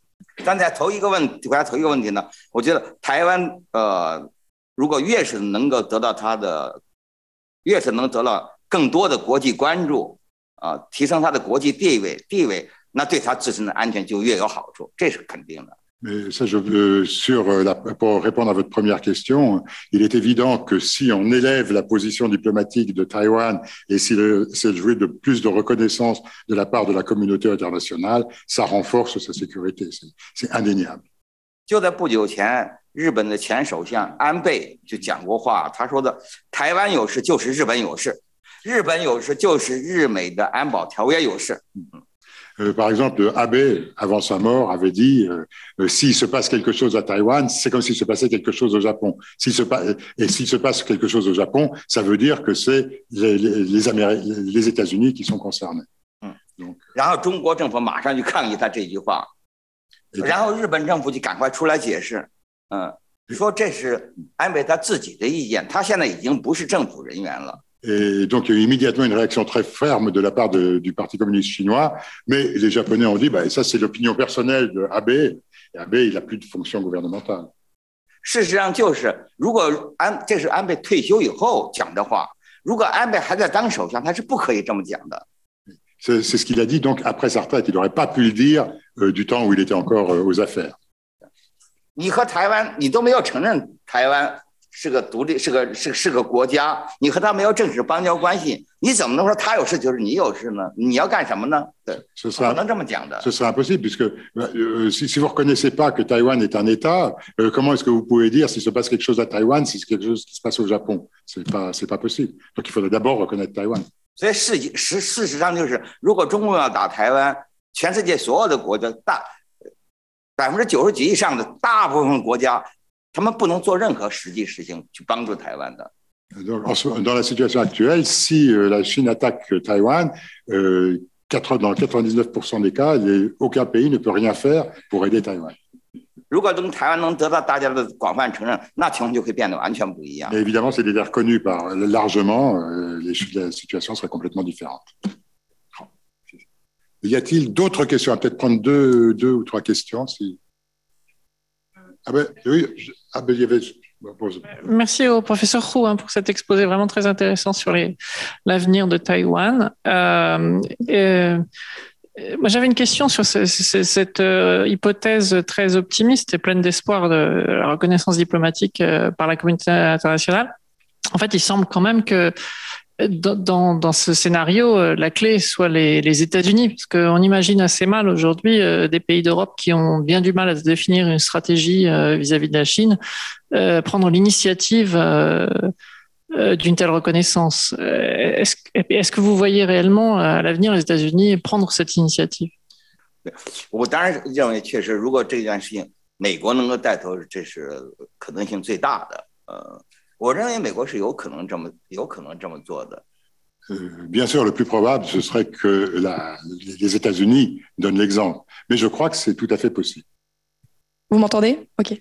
B: 刚才头一个问题，回答头一个问题呢，我觉得台湾呃，如果越是能够得到它的，越是能得到更多的国际关注啊，提升它的国际地位地位，那对它自身的安全就越有好处，这是肯定的。
A: Mais ça, je veux, sur euh, la, pour répondre à votre première question, il est évident que si on élève la position diplomatique de Taïwan et si c'est joué de plus de reconnaissance de la part de la communauté internationale, ça renforce sa sécurité. C'est indéniable.
B: 就在不久前，日本的前首相安倍就讲过话，他说的“台湾有事就是日本有事，日本有事就是日美的安保条约有事”。嗯
A: Euh, par exemple, Abe, avant sa mort, avait dit euh, euh, s'il se passe quelque chose à Taïwan, c'est comme s'il se passait quelque chose au Japon. S'il se et s'il se passe quelque chose au Japon, ça veut dire que c'est les, les, les, les États-Unis qui sont concernés.
B: Hmm. Donc, 然后中国政府马上就抗议他这句话，然后日本政府就赶快出来解释，嗯，说这是安倍他自己的意见，他现在已经不是政府人员了。
A: et donc, il y a eu immédiatement une réaction très ferme de la part de, du Parti communiste chinois. Mais les Japonais ont dit, bah, ça, c'est l'opinion personnelle de Abe. Et Abe, il n'a plus de fonction gouvernementale.
B: 事实上，就是如果安这是安倍退休以后讲的话，如果安倍还在当首相，他是不可以这么讲的。
A: C'est ce qu'il a dit. Donc, après sa retraite, il n'aurait pas pu le dire euh, du temps où il était encore euh, aux affaires.
B: 你和台湾，你都没有承认台湾 是个独立，是个是是个国家，你和他没有正式邦交关系，你怎么能说他有事就是你有事呢？你要干什么呢？对，不能这么讲的。
A: Ce sera impossible puisque euh, si si vous reconnaissez pas que Taïwan est un État, euh, comment est-ce que vous pouvez dire s'il se passe quelque chose à Taïwan, si c'est quelque chose qui se passe au Japon? C'est pas c'est pas possible. Donc il faudrait d'abord reconnaître Taïwan.
B: 所以事实事实上就是，如果中共要打台湾，全世界所有的国家大百分之九十几以上的大部分国家。他们不能做任何实际事情去帮助台湾的。
A: dans la situation actuelle, si euh, la Chine attaque Taïwan, euh, dans 99% des cas, aucun pays ne peut rien faire pour aider Taïwan. Mais évidemment, c'est déjà reconnu par largement, euh, la situation serait complètement différente. Y a-t-il d'autres questions On va peut-être prendre deux, deux ou trois questions. Si... Ah ben oui, ah ben, y avait
D: Merci au professeur Hu hein, pour cet exposé vraiment très intéressant sur l'avenir de Taïwan. Euh, euh, moi, j'avais une question sur cette euh, hypothèse très optimiste et pleine d'espoir de la reconnaissance diplomatique par la communauté internationale. En fait, il semble quand même que dans, dans, ce scénario, euh, la clé soit les, les États-Unis, parce qu'on imagine assez mal aujourd'hui euh, des pays d'Europe qui ont bien du mal à définir une stratégie euh, vis-à-vis de la Chine, prendre l'initiative d'une telle reconnaissance. Est-ce est que vous voyez réellement à l'avenir les États-Unis prendre cette initiative
B: 我当然认为，确实，如果这件事情美国能够带头，这是可能性最大的。呃， 我认为美国是有可能这么有可能这么做的。
A: Bien sûr, le plus probable, ce serait que la, les États-Unis donnent l'exemple. Mais je crois que c'est tout à fait possible.
E: Vous m'entendez Ok.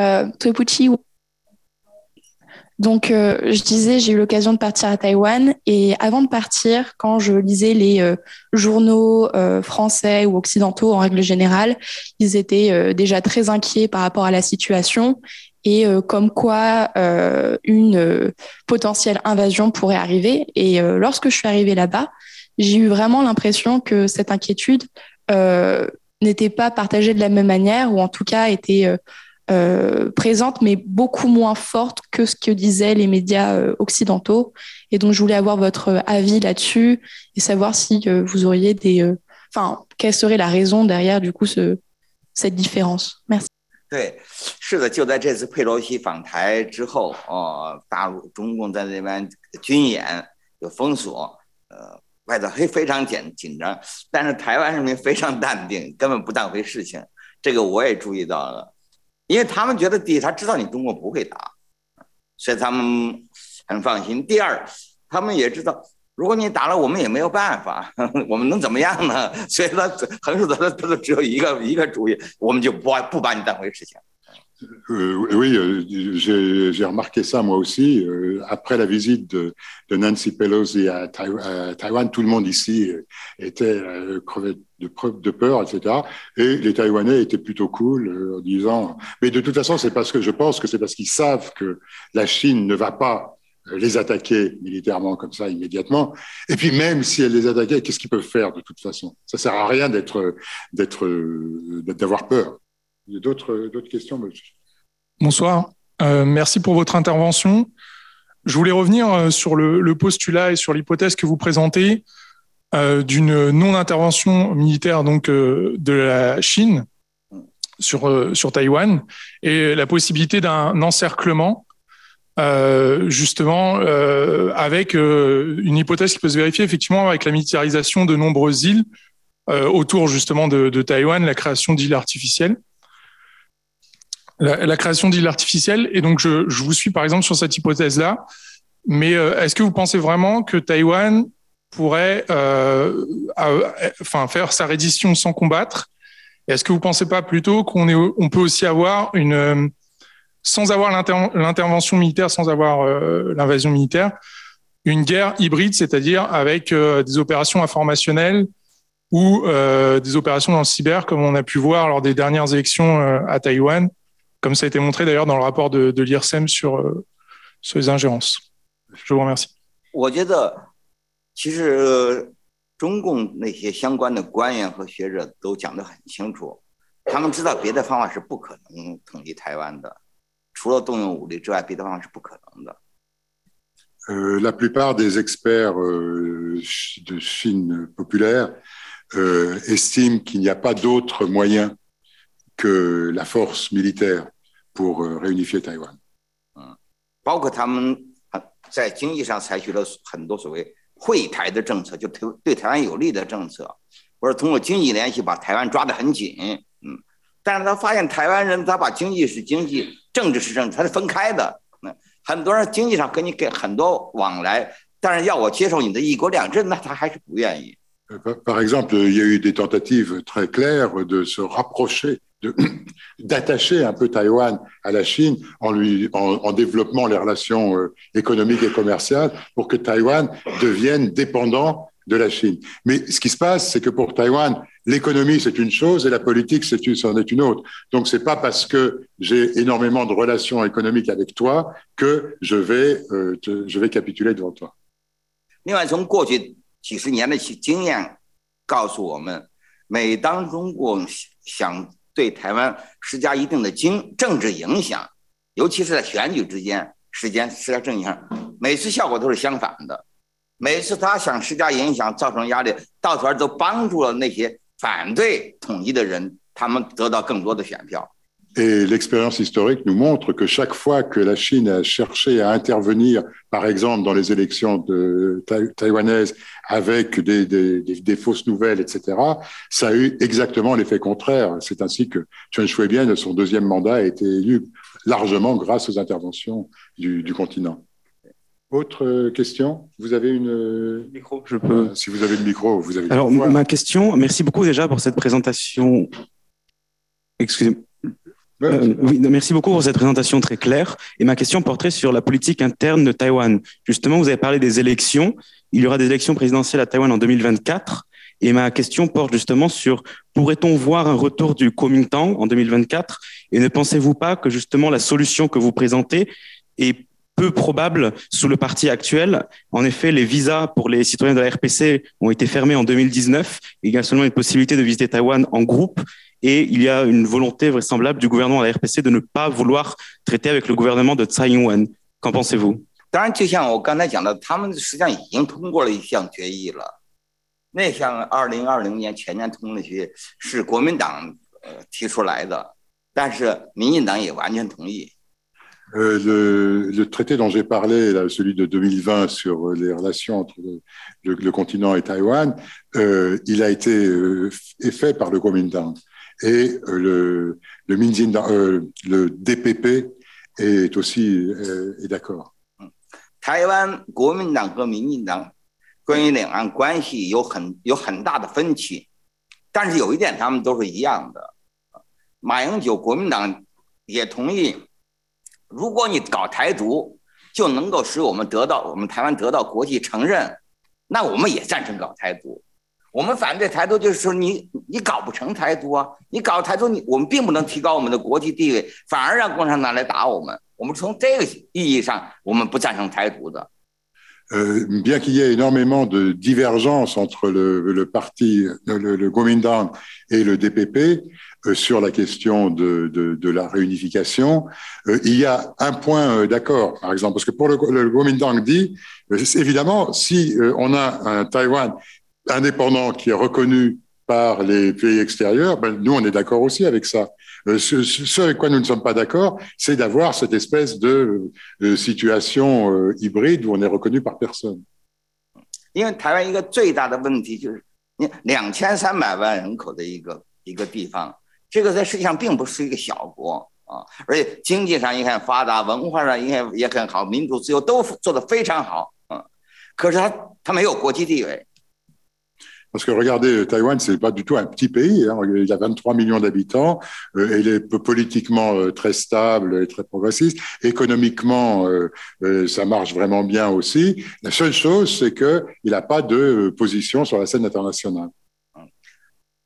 E: Euh, donc, euh, je disais, j'ai eu l'occasion de partir à Taïwan et avant de partir, quand je lisais les euh, journaux euh, français ou occidentaux en règle générale, ils étaient déjà très inquiets par rapport à la situation et comme quoi une potentielle invasion pourrait arriver. Et lorsque je suis arrivée là-bas, j'ai eu vraiment l'impression que cette inquiétude n'était pas partagée de la même manière ou en tout cas était euh, présente, mais beaucoup moins forte que ce que disaient les médias euh, occidentaux. Et donc, je voulais avoir votre avis là-dessus et savoir si euh, vous auriez des... Euh, enfin, quelle serait la raison derrière, du coup, ce, cette différence Merci.
B: 对，是的，就在这次佩洛西访台之后，哦，大陆中共在那边军演有封锁，呃，外头非非常紧紧张，但是台湾人民非常淡定，根本不当回事情。这个我也注意到了。因为他们觉得，第一，他知道你中国不会打，所以他们很放心。第二，他们也知道，如果你打了，我们也没有办法，我们能怎么样呢？所以他横竖他他都只有一个一个主意，我们就不不把你当回事情。
A: Euh, oui, euh, j'ai remarqué ça moi aussi. Euh, après la visite de, de Nancy Pelosi à, Taïwan, tout le monde ici était crevé de, de peur, etc. Et les Taïwanais étaient plutôt cool en disant, mais de toute façon, c'est parce que je pense que c'est parce qu'ils savent que la Chine ne va pas les attaquer militairement comme ça immédiatement. Et puis même si elle les attaquait, qu'est-ce qu'ils peuvent faire de toute façon? Ça sert à rien d'être, d'être, d'avoir peur. Il y a d'autres questions
F: Bonsoir. Euh, merci pour votre intervention. Je voulais revenir euh, sur le, postulat et sur l'hypothèse que vous présentez euh, d'une non-intervention militaire donc de la Chine sur sur Taïwan et la possibilité d'un encerclement justement avec une hypothèse qui peut se vérifier effectivement avec la militarisation de nombreuses îles autour justement de, Taïwan, la création d'îles artificielles la, création d'îles artificielles. Et donc, je, vous suis par exemple sur cette hypothèse-là. Mais euh, est-ce que vous pensez vraiment que Taïwan pourrait euh, enfin, faire sa reddition sans combattre? Est-ce que vous pensez pas plutôt qu'on peut aussi avoir une, sans avoir l'intervention militaire, sans avoir euh, l'invasion militaire, une guerre hybride, c'est-à-dire avec des opérations informationnelles ou des opérations dans le cyber, comme on a pu voir lors des dernières élections à Taïwan, comme ça a été montré d'ailleurs dans le rapport de, de l'IRSEM sur, euh, sur les ingérences. Je vous remercie.
B: 我觉得，其实中共那些相关的官员和学者都讲得很清楚，他们知道别的方法是不可能统一台湾的， 除了动用武力之外，别的方法是不可能的。
A: Euh, la plupart des experts euh, de Chine populaire euh, estiment qu'il n'y a pas d'autre moyen que la force militaire pour réunifier Taïwan.
B: 嗯，包括他们在经济上采取了很多所谓惠台的政策，就对对台湾有利的政策，或者通过经济联系把台湾抓得很紧。嗯，但是他发现台湾人他把经济是经济，政治是政治，它是分开的。那 很多人经济上跟你给很多往来，但是要我接受你的一国两制，那他还是不愿意。
A: Euh, Par par exemple, il y a eu des tentatives très claires de se rapprocher, de- d'attacher un peu Taïwan à la Chine en, lui, en, en développant les relations euh, économiques et commerciales pour que Taïwan devienne dépendant de la Chine. Mais ce qui se passe, c'est que pour Taïwan, l'économie, c'est une chose et la politique, c'est une, c'en est une autre. Donc, c'est pas parce que j'ai énormément de relations économiques avec toi que je vais, euh, te- je vais capituler devant toi.
B: 另外，从过去几十年的经验告诉我们，每当中国想对台湾施加一定的经政治影响，尤其是在选举之间时间施加政治影响，每次效果都是相反的。每次他想施加影响，造成压力，到头来都帮助了那些 反对统一的人，他们得到更多的选票。
A: Et l'expérience historique nous montre que chaque fois que la Chine a cherché à intervenir, par exemple dans les élections de taï- taïwanaises, avec des, des, des, des fausses nouvelles, etc., ça a eu exactement l'effet contraire. C'est ainsi que Chen Shui-bian, son deuxième mandat, a été élu largement grâce aux interventions du, du continent. Autre euh, question? Vous avez une...
G: Je peux.
A: Si vous avez le micro, vous avez le
G: Alors,
A: pouvoir.
G: ma question, merci beaucoup déjà pour cette présentation. Excusez-moi. Euh, oui, merci beaucoup pour cette présentation très claire. Et ma question porterait sur la politique interne de Taïwan. Justement, vous avez parlé des élections. Il y aura des élections présidentielles à Taïwan en 2024. Et ma question porte justement sur pourrait-on voir un retour du Kuomintang en 2024 Et ne pensez-vous pas que justement la solution que vous présentez est peu probable sous le parti actuel. En effet, les visas pour les citoyens de la RPC ont été fermés en 2019. Il y a seulement une possibilité de visiter Taïwan en groupe et il y a une volonté vraisemblable du gouvernement de la RPC de ne pas vouloir traiter avec le gouvernement de Tsai Ing-wen. Qu'en pensez-vous?
A: Euh, le, le traité dont j'ai parlé, là, celui de 2020 sur euh, les relations entre le, le- le continent et Taïwan, euh, il a été euh, f- fait par le Kuomintang. Et euh, le, le, Minjindang- euh, le DPP est aussi euh, est d'accord.
B: 台湾国民党和民进党关于两岸关系有很有很大的分歧，但是有一点他们都是一样的。马英九国民党也同意， 如果你搞台独，就能够使我们得到我们台湾得到国际承认，那我们也赞成搞台独。我们反对台独，就是说你你搞不成台独啊！你搞台独，你我们并不能提高我们的国际地位，反而让共产党来打我们。我们从这个意义上，我们不赞成台独的。
A: Euh, bien qu'il y ait énormément de divergences entre le, le parti, le, le Kuomintang et le DPP euh, sur la question de, de, de la réunification, euh, il y a un point euh, d'accord, par exemple, parce que pour le, le Kuomintang dit, euh, c'est- évidemment, si euh, on a un Taïwan indépendant qui est reconnu par les pays extérieurs, ben, nous, on est d'accord aussi avec ça. Euh, ce, ce ce avec quoi nous ne sommes pas d'accord, c'est d'avoir cette espèce de euh, situation euh, hybride où on est reconnu par personne.
B: 因为台湾一个最大的问题就是，你两千三百万人口的一个一个地方， 这个在实际上并不是一个小国啊，而且经济上也很发达，文化上也很也很好，民主自由都做得非常好啊。可是它它没有国际地位，
A: Parce que regardez, Taïwan, c'est pas du tout un petit pays. Hein. Il y a 23 millions d'habitants. Euh, il est po- politiquement euh, très stable et très progressiste. Économiquement, euh, euh, ça marche vraiment bien aussi. La seule chose, c'est que il n'a pas de euh, position sur la scène internationale.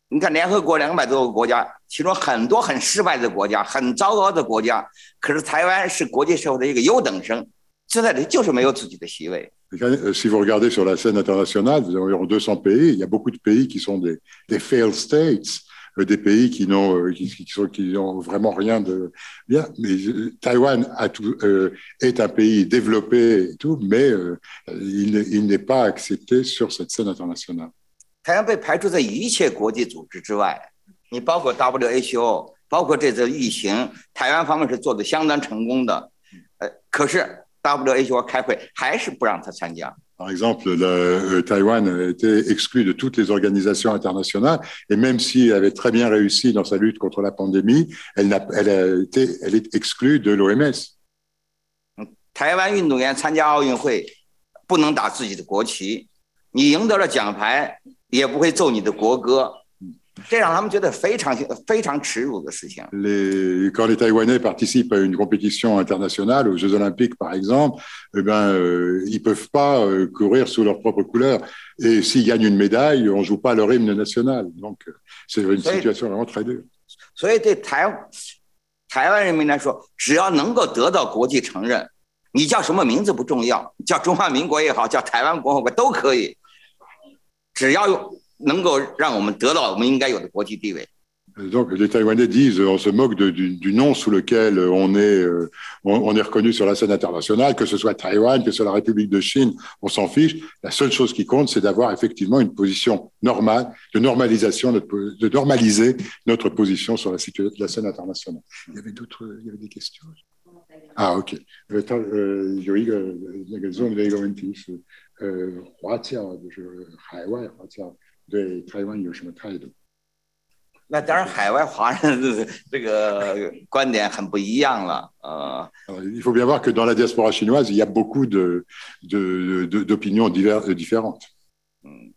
B: 你看联合国两百多个国家， 其中很多很失败的国家，很糟糕的国家，可是台湾是国际社会的一个优等生，现在这里就是没有自己的席位。
A: Euh, Si vous regardez sur la scène internationale, vous avez environ 200 pays. Il y a beaucoup de pays qui sont des, des failed states, euh, des pays qui n'ont euh, qui, qui sont, qui vraiment rien de bien. Mais euh, Taïwan a tout, euh, est un pays développé et tout, mais euh, il n'est pas accepté sur cette scène internationale.
B: 台湾被排除在一切国际组织之外，你包括 WHO，包括这次疫情，台湾方面是做的相当成功的，呃，可是 WHO 开会还是不让他参加。
A: Par exemple, le, euh, Taïwan a été exclu de toutes les organisations internationales et même si elle avait très bien réussi dans sa lutte contre la pandémie, elle, n'a, elle, a été, elle est exclue de l'OMS.
B: 台湾运动员参加奥运会不能打自己的国旗，你赢得了奖牌也不会奏你的国歌。这让他们觉得非常非常耻辱的事情。
A: Les, quand les Taïwanais participent à une compétition internationale, aux Jeux Olympiques par exemple, eh ben, euh, ils peuvent pas euh, courir sous leur propre couleur. Et s'ils gagnent une médaille, on joue pas leur hymne national. Donc, c'est une situation vraiment très dure.
B: 所以对台台湾人民来说，只要能够得到国际承认，你叫什么名字不重要，叫中华民国也好，叫台湾共和国都可以，只要能够让我们得到我们应该有的国际地位。
A: Donc les Taïwanais disent, on se moque de, du, du, nom sous lequel on est, euh, on, on, est reconnu sur la scène internationale, que ce soit Taïwan, que ce soit la République de Chine, on s'en fiche. La seule chose qui compte, c'est d'avoir effectivement une position normale, de normalisation, notre, de normaliser notre position sur la, la scène internationale. Il y avait d'autres, il y avait des questions. Ah, ok. Euh, 对台湾有什么态度？
B: 那当然，海外华人这个观点很不一样了。呃
A: ，il faut bien voir que dans la diaspora chinoise, il y a beaucoup de de d'opinions différentes。
B: 嗯，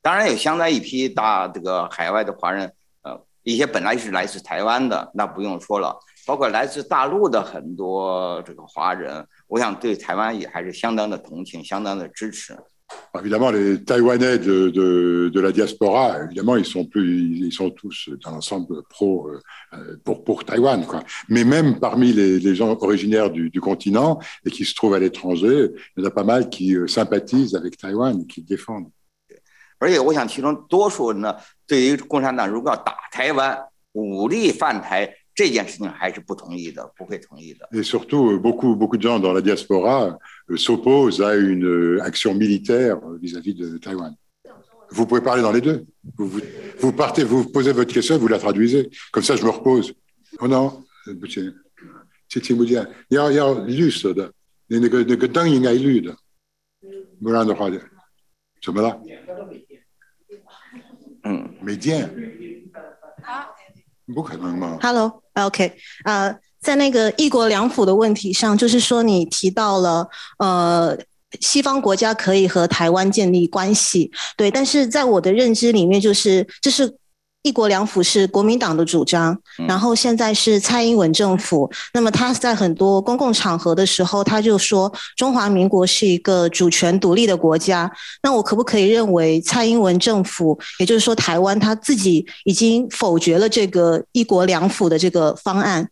B: 当然有相当一批大这个海外的华人，呃，一些本来是来自台湾的，那不用说了，包括来自大陆的很多这个华人，我想对台湾也还是相当的同情，相当的支持。
A: Évidemment, les Taïwanais de, de, de, la diaspora, évidemment, ils sont plus, ils sont tous dans l'ensemble pro euh, pour pour Taïwan, quoi. Mais même parmi les, les gens originaires du, du, continent et qui se trouvent à l'étranger, il y en a pas mal qui euh, sympathisent avec Taïwan, et qui défendent.
B: 而且，我想其中多数人呢，对于共产党如果要打台湾、武力犯台。
A: Et surtout, beaucoup, beaucoup de gens dans la diaspora s'opposent à une action militaire vis-à-vis de Taïwan. Vous pouvez parler dans les deux. Vous, vous, partez, vous posez votre question, vous la traduisez. Comme ça, je me repose. Oh non, c'est vous dire. Il y a, il y a lus de, de, de, de, de, il y a lu de. Voilà, 不可能吗
H: Hello，OK，呃，在那个一国两府的问题上，就是说你提到了呃，西方国家可以和台湾建立关系，对，但是在我的认知里面，就是这是。一国两府是国民党的主张，然后现在是蔡英文政府。那么他在很多公共场合的时候，他就说中华民国是一个主权独立的国家。那我可不可以认为蔡英文政府，也就是说台湾他自己已经否决了这个一国两府的这个方案？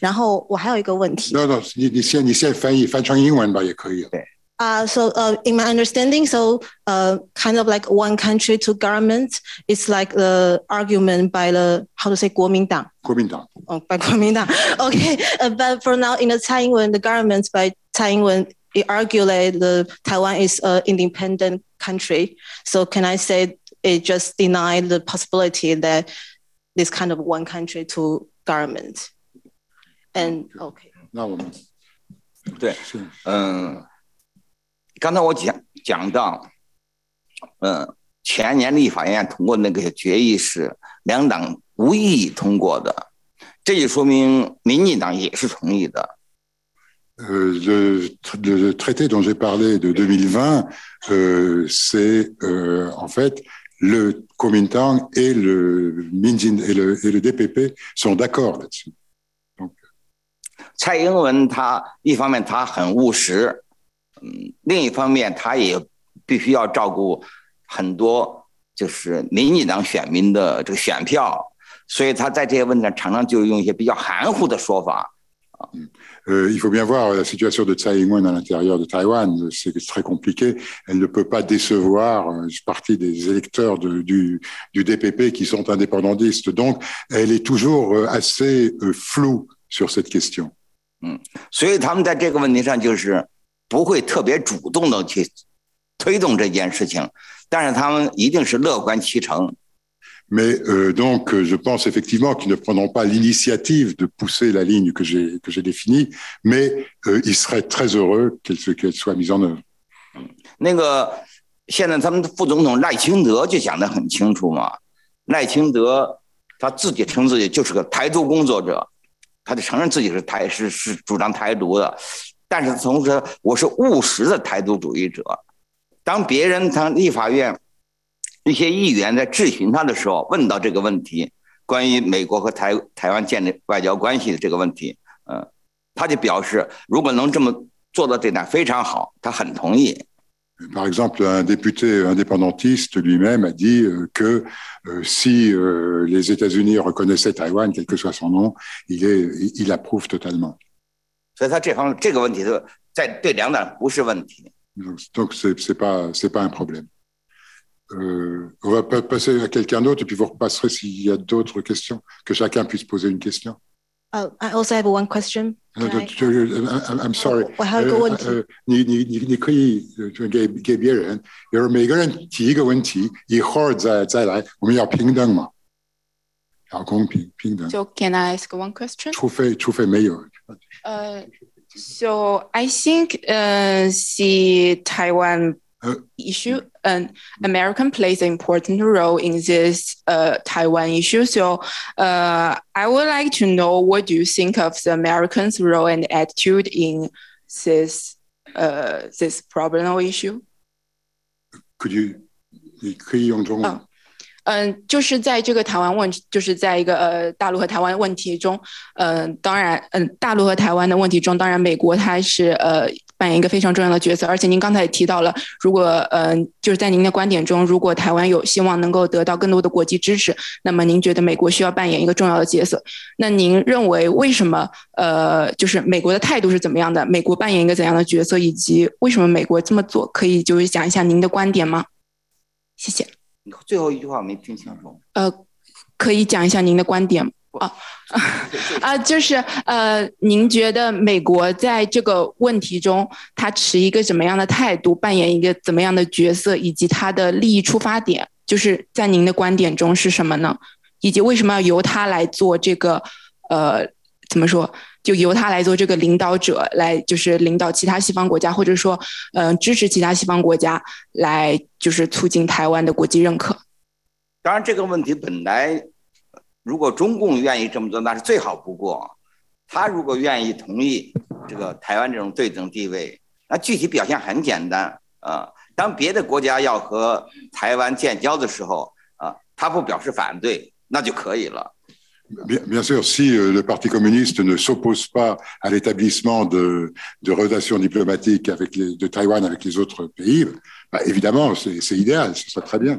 H: 然后我还有一个问题。
A: 那那，你你先你先翻译翻成英文吧，也可以。
B: 对。
H: Uh, so uh, in my understanding, so uh, kind of like one country, two governments. It's like the argument by the how to say 国民党.
A: 国民党.
H: Oh, by 国民党. Okay, uh, but for now, in the Taiwan, the government by Taiwan, it argued that the Taiwan is an independent country. So can I say it just denied the possibility that this kind of one country, two government? And okay.
A: 那我们
B: 对，嗯。 刚才我讲讲到，嗯，前年立法院通过那个决议是两党无异议通过的，这就说明民进党也是同意的。
A: Eh, le, le, traité dont j'ai parlé de 2020, euh, c'est euh, en fait le Kuomintang et le Minjin et le, et le DPP sont d'accord là-dessus.
B: 蔡英文他一方面他很务实。嗯，另一方面，他也必须要照顾很多就是民进党选民的这个选票，所以他在这些问题上常常就用一些比较含糊的说法。
A: Euh, il faut bien voir la situation de Tsai Ing-wen à l'intérieur de Taïwan. C'est très compliqué. Elle ne peut pas décevoir une partie des électeurs de, du, du DPP qui sont indépendantistes. Donc, elle est toujours assez floue sur cette question.
B: 嗯，所以他们在这个问题上就是。不会特别主动的去推动这件事情，但是他们一定是乐观其成。
A: Mais euh, donc, je pense effectivement qu'ils ne prendront pas l'initiative de pousser la ligne que j'ai que j'ai définie, mais euh, ils seraient très heureux qu'elle qu'elle soit mise en œuvre.
B: 那个现在他们的副总统赖清德就讲得很清楚嘛，赖清德他自己称自己就是个台独工作者，他就承认自己是台是是主张台独的。但是同时我是务实的台独主义者。当别人当立法院一些议员在质询他的时候，问到这个问题，关于美国和台台湾建立外交关系的这个问题，嗯，他就表示，如果能这么做到这点非常好，他很同意。
A: Par exemple, un député indépendantiste lui-même a dit que si les États-Unis reconnaissaient Taïwan, quel que soit son nom, il, est, il approuve totalement. Donc, ce n'est pas, pas un problème. Euh, on va passer à quelqu'un d'autre et puis vous repasserez s'il y a d'autres questions, que chacun puisse poser une question.
H: Oh, I also have one question.
A: I'm sorry. 我还有个问题。呃，你你你你可以给给别人，就是每个人提一个问题，一会儿再再来。我们要平等嘛，要公平平等。
E: So can I ask one question?
A: 除非除非没有。
E: 呃、uh,，So I think uh the Taiwan issue and American plays an important role in this uh, Taiwan issue. So uh, I would like to know what do you think of the Americans' role and attitude in this uh, this problem issue?
A: Could you 你可以用中文。
E: 嗯，就是在这个台湾问题，就是在一个呃大陆和台湾问题中，嗯，当然，嗯，大陆和台湾的问题中，当然美国它是呃扮演一个非常重要的角色，而且您刚才也提到了，如果嗯就是在您的观点中，如果台湾有希望能够得到更多的国际支持，那么您觉得美国需要扮演一个重要的角色？那您认为为什么呃就是美国的态度是怎么样的？美国扮演一个怎样的角色，以及为什么美国这么做？可以就是讲一下您的观点吗？谢谢。
B: 最后一句话我没听清楚。
E: 呃，可以讲一下您的观点啊？啊，就是呃，您觉得美国在这个问题中，他持一个什么样的态度，扮演一个怎么样的角色，以及他的利益出发点，就是在您的观点中是什么呢？以及为什么要由他来做这个呃，怎么说？就由他来做这个领导者，来就是领导其他西方国家，或者说，嗯，支持其他西方国家，来就是促进台湾的国际认可。
B: 当然，这个问题本来，如果中共愿意这么做，那是最好不过。他如果愿意同意这个台湾这种对等地位，那具体表现很简单啊。当别的国家要和台湾建交的时候啊，他不表示反对，那就可以了。
A: Bien, bien, sûr, si euh, le Parti communiste ne s'oppose pas à l'établissement de, de, relations diplomatiques avec les, de Taïwan avec les autres pays, bah, évidemment, c'est idéal, ce serait très bien.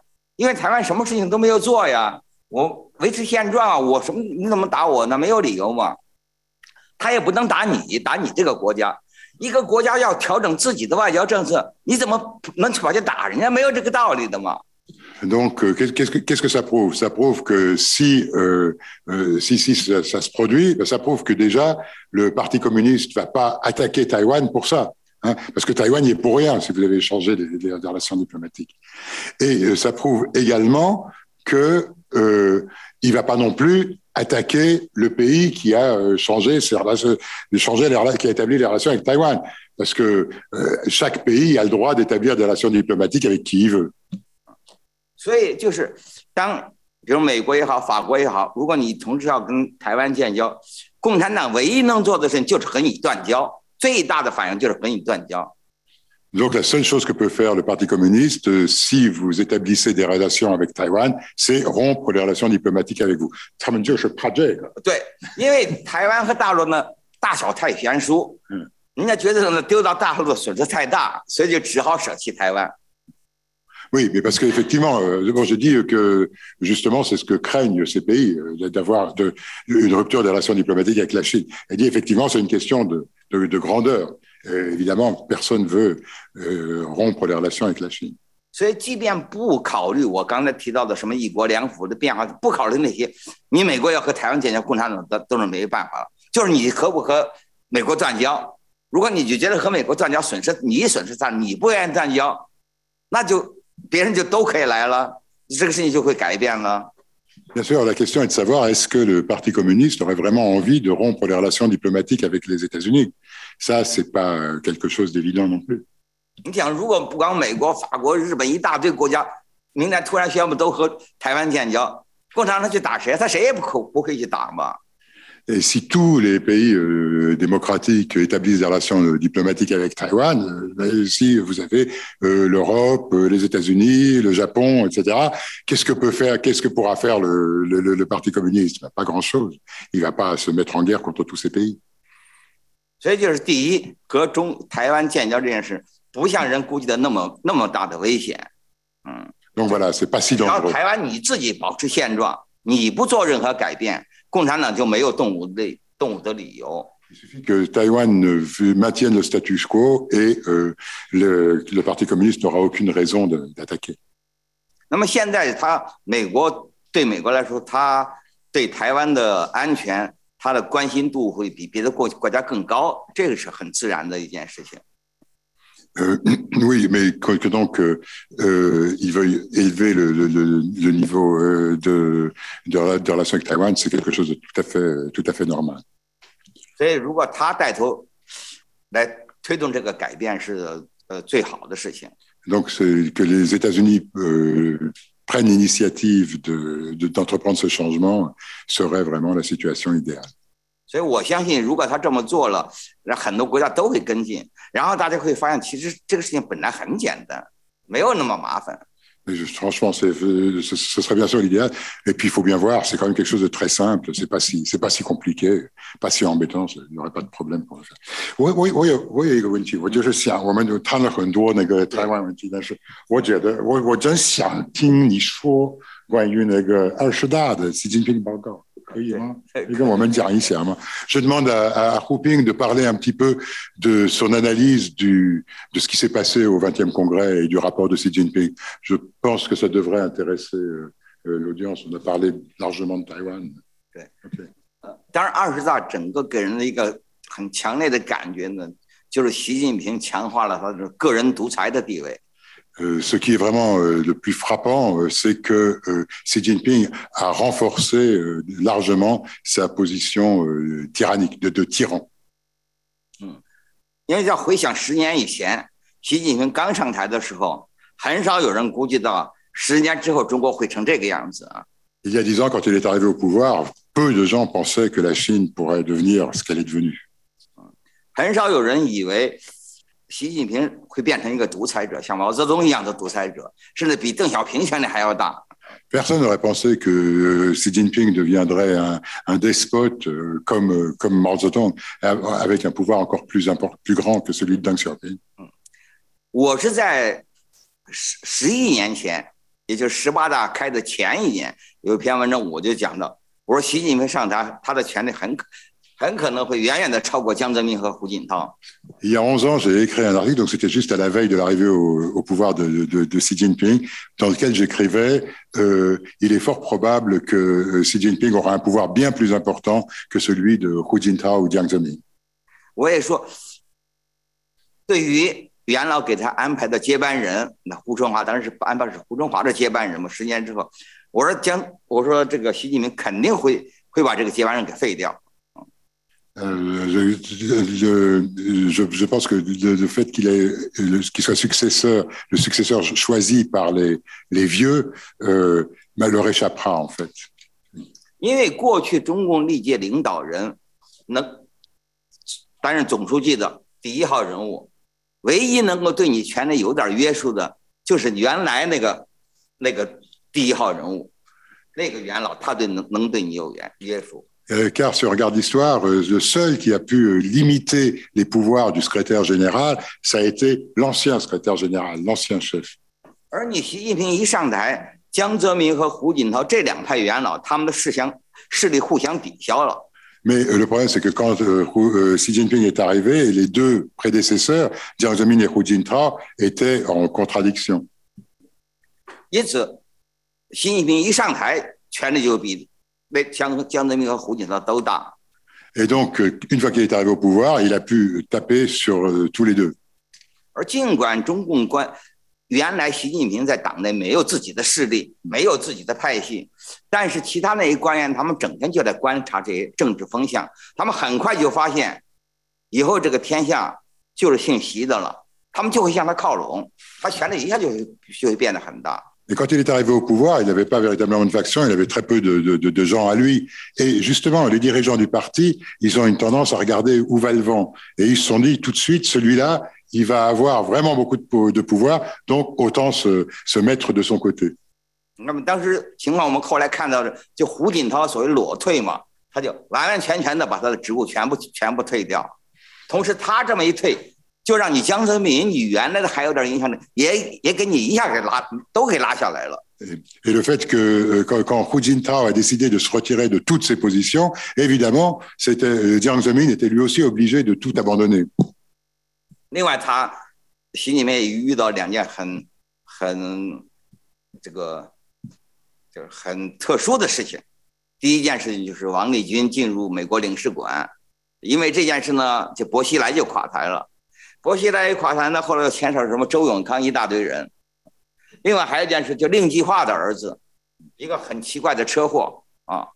B: 因为台湾什么事情都没有做呀，我维持现状啊，我什么你怎么打我呢？没有理由嘛。他也不能打你，打你这个国家。一个国家要调整自己的外交政策，你怎么能跑去打人家？没有这个道理的嘛。
A: Donc, qu'est-ce que qu'est-ce que ça prouve Ça prouve que si euh, si si ça, ça se produit, ça prouve que déjà le Parti communiste va pas attaquer Taïwan pour ça. Hein, parce que Taïwan n'y est pour rien si vous avez changé les, les, les relations diplomatiques. Et euh, ça prouve également que euh, il va pas non plus attaquer le pays qui a euh, changé ses relations, changé les, qui a établi les relations avec Taïwan, parce que euh, chaque pays a le droit d'établir des relations diplomatiques avec qui il veut.
B: 所以就是当比如美国也好，法国也好，如果你同时要跟台湾建交，共产党唯一能做的事情就是和你断交。
A: Donc la seule chose que peut faire le Parti communiste, euh, si vous établissez des relations avec Taïwan, c'est rompre les relations diplomatiques avec vous. 他们就是怕这个。
B: 对，因为台湾和大陆呢大小太悬殊，嗯，人家觉得呢丢到大陆的损失太大，所以就只好舍弃台湾。
A: Oui, mais parce qu'effectivement, euh, bon, j'ai dit que justement, c'est ce que craignent ces pays, euh, d'avoir de, une rupture des relations diplomatiques avec la Chine. Elle dit effectivement, c'est une question de, de, de grandeur. Et évidemment, personne veut euh, rompre les relations avec la Chine.
B: 所以，即便不考虑我刚才提到的什么一国两府的变化，不考虑那些，你美国要和台湾建交，共产党都都是没办法了。就是你和不和美国断交，如果你就觉得和美国断交损失你损失大，你不愿意断交，那就 别人就都可以来了，这个事情就会改变了。
A: Bien sûr, la question est de savoir est-ce que le Parti communiste aurait vraiment envie de rompre les relations diplomatiques avec les États-Unis Ça, c'est pas quelque chose d'évident non plus.
B: 你想，如果不光美国、法国、日本一大堆国家，明天突然宣布都和台湾建交，共产党去打谁？他谁也不可不会去打嘛。
A: Et si tous les pays euh, démocratiques établissent des relations euh, diplomatiques avec Taïwan, euh, ben, si vous avez euh, l'Europe, euh, les États-Unis, le Japon, etc., qu'est-ce que peut faire, qu'est-ce que pourra faire le, le, le- le Parti communiste Ben, Pas grand-chose. Il va pas se mettre en guerre contre tous ces pays.
B: 所以就是第一，和中台湾建交这件事，不像人估计的那么那么大的危险。嗯，
A: Donc voilà, c'est pas si
B: 只要
A: dangereux.
B: 台湾你自己保持现状，你不做任何改变， 共产党就没有动武的动武的理由。那么现在他美国对美国来说他对台湾的安全他的关心度会比别的国国家更高这个是很自然的一件事
A: Euh, oui, mais que, que donc euh, euh, ils veuillent élever le, le, le, le niveau euh, de, de, rela- de relation avec Taïwan, c'est quelque chose de tout à fait, tout à fait normal.
B: 所以，如果他带头来推动这个改变，是呃最好的事情。
A: Donc, c'est que les États-Unis euh, prennent l'initiative de, de- d'entreprendre ce changement serait vraiment la situation idéale.
B: 所以我相信，如果他这么做了，那很多国家都会跟进， 然后大家会发现，其实这个事情本来很简单，没有那么麻烦。
A: Mais je- franchement, c'est, euh, ce, ce serait bien sûr l'idéal. Et puis, il faut bien voir, c'est quand même quelque chose de très simple. C'est pas si, c'est pas si compliqué, pas si embêtant. c'est- Il n'y aurait pas de problème pour le faire. 我我我有我有一个问题，我就是想，我们有谈了很多那个台湾问题，但是我觉得我我真想听你说 关于那个二十大的习近平报告，可以吗？可以跟我们讲一下吗？Je demande à, à Hu Ping de parler un petit peu de son analyse du, de ce qui s'est passé au 20e congrès et du rapport de Xi Jinping. Je pense que ça devrait intéresser euh, euh, l'audience. On a parlé largement de Taïwan.
B: 当然，二十大整个给人的一个很强烈的感觉呢，就是习近平强化了他的个人独裁的地位。
A: Euh, ce qui est vraiment euh, le plus frappant, euh, c'est que euh, Xi Jinping a renforcé euh, largement sa position euh, tyrannique, de, de tyran.
B: 因为要回想十年以前，习近平刚上台的时候，很少有人估计到十年之后中国会成这个样子啊。
A: Il y a dix ans, quand il est arrivé au pouvoir, peu de gens pensaient que la Chine pourrait devenir ce qu'elle est devenue.
B: 很少有人以为 习近平会变成一个独裁者，像毛泽东一样的独裁者，甚至比邓小平权力还要大。
A: Personne n'aurait pensé que euh, Xi Jinping deviendrait un, un despote euh, comme, euh, comme Mao Zedong, av- avec un pouvoir encore plus, import- plus grand que celui de Deng Xiaoping.
B: 我是在十十一年前，也就是十八大开的前一年，有一篇文章我就讲到，我说习近平上台，他的权力很可很可能会远远的超过江泽民和胡锦涛。
A: Il y a 11 ans, j'ai écrit un article, donc c'était juste à la veille de l'arrivée au, au pouvoir de, de, de Xi Jinping, dans lequel j'écrivais euh, il est fort probable que euh, Xi Jinping aura un pouvoir bien plus important que celui de Hu Jintao ou Jiang Zemin.
B: 我也说，对于元老给他安排的接班人，那胡春华当然是安排是胡春华的接班人嘛。十年之后，我说将我说这个习近平肯定会会把这个接班人给废掉。
A: Euh, je, je, je pense que le, le fait qu'il ait le- qu'il soit successeur, le successeur choisi par les, les vieux, euh, bah, leur échappera en fait.
B: 因为过去中共历届领导人能担任总书记的第一号人物，唯一能够对你权力有点约束的，就是原来那个那个第一号人物，那个元老，他对能能对你有约约束。
A: Euh, car si on regarde l'histoire, euh, le seul qui a pu euh, limiter les pouvoirs du secrétaire général, ça a été l'ancien secrétaire général, l'ancien chef.
B: 而你习近平一上台，江泽民和胡锦涛这两派元老，他们的势相势力互相抵消了。
A: Mais euh, le problème, c'est que quand euh, Hu- euh, Xi Jinping est arrivé, les deux prédécesseurs, Jiang Zemin et Hu Jintao, étaient en contradiction.
B: 因此，习近平一上台，权力就比 那江江泽民和胡锦涛都大。
A: Et donc, euh, une fois qu'il est arrivé au pouvoir, il a pu taper sur euh, tous les deux.
B: 而尽管中共官原来习近平在党内没有自己的势力，没有自己的派系，但是其他那些官员，他们整天就在观察这些政治风向，他们很快就发现，以后这个天下就是姓习的了，他们就会向他靠拢，他权力一下就会就会变得很大。
A: Et quand il est arrivé au pouvoir, il n'avait pas véritablement de faction, il avait très peu de, de- de- de gens à lui. Et justement, les dirigeants du parti, ils ont une tendance à regarder où va le vent. Et ils se sont dit tout de suite, celui-là, il va avoir vraiment beaucoup de, pou- de pouvoir, donc autant se, se mettre de son côté.
B: 那么当时情况，我们后来看到的，就胡锦涛所谓裸退嘛，他就完完全全的把他的职务全部全部退掉，同时他这么一退， 就让你江泽民，你原来的还有点影响力，也也给你一下给拉都给拉下来了。
A: Et le fait que euh, quand, Hu Jintao a décidé de se retirer de toutes ses positions, évidemment, c'était euh, Jiang Zemin était lui aussi obligé de tout abandonner.
B: 另外，他心里面也遇到两件很很这个就是很特殊的事情。第一件事情就是王立军进入美国领事馆，因为这件事呢，这薄熙来就垮台了。薄熙来一垮台呢，后来又牵扯什么周永康一大堆人。另外还有一件事，就令计划的儿子，一个很奇怪的车祸啊，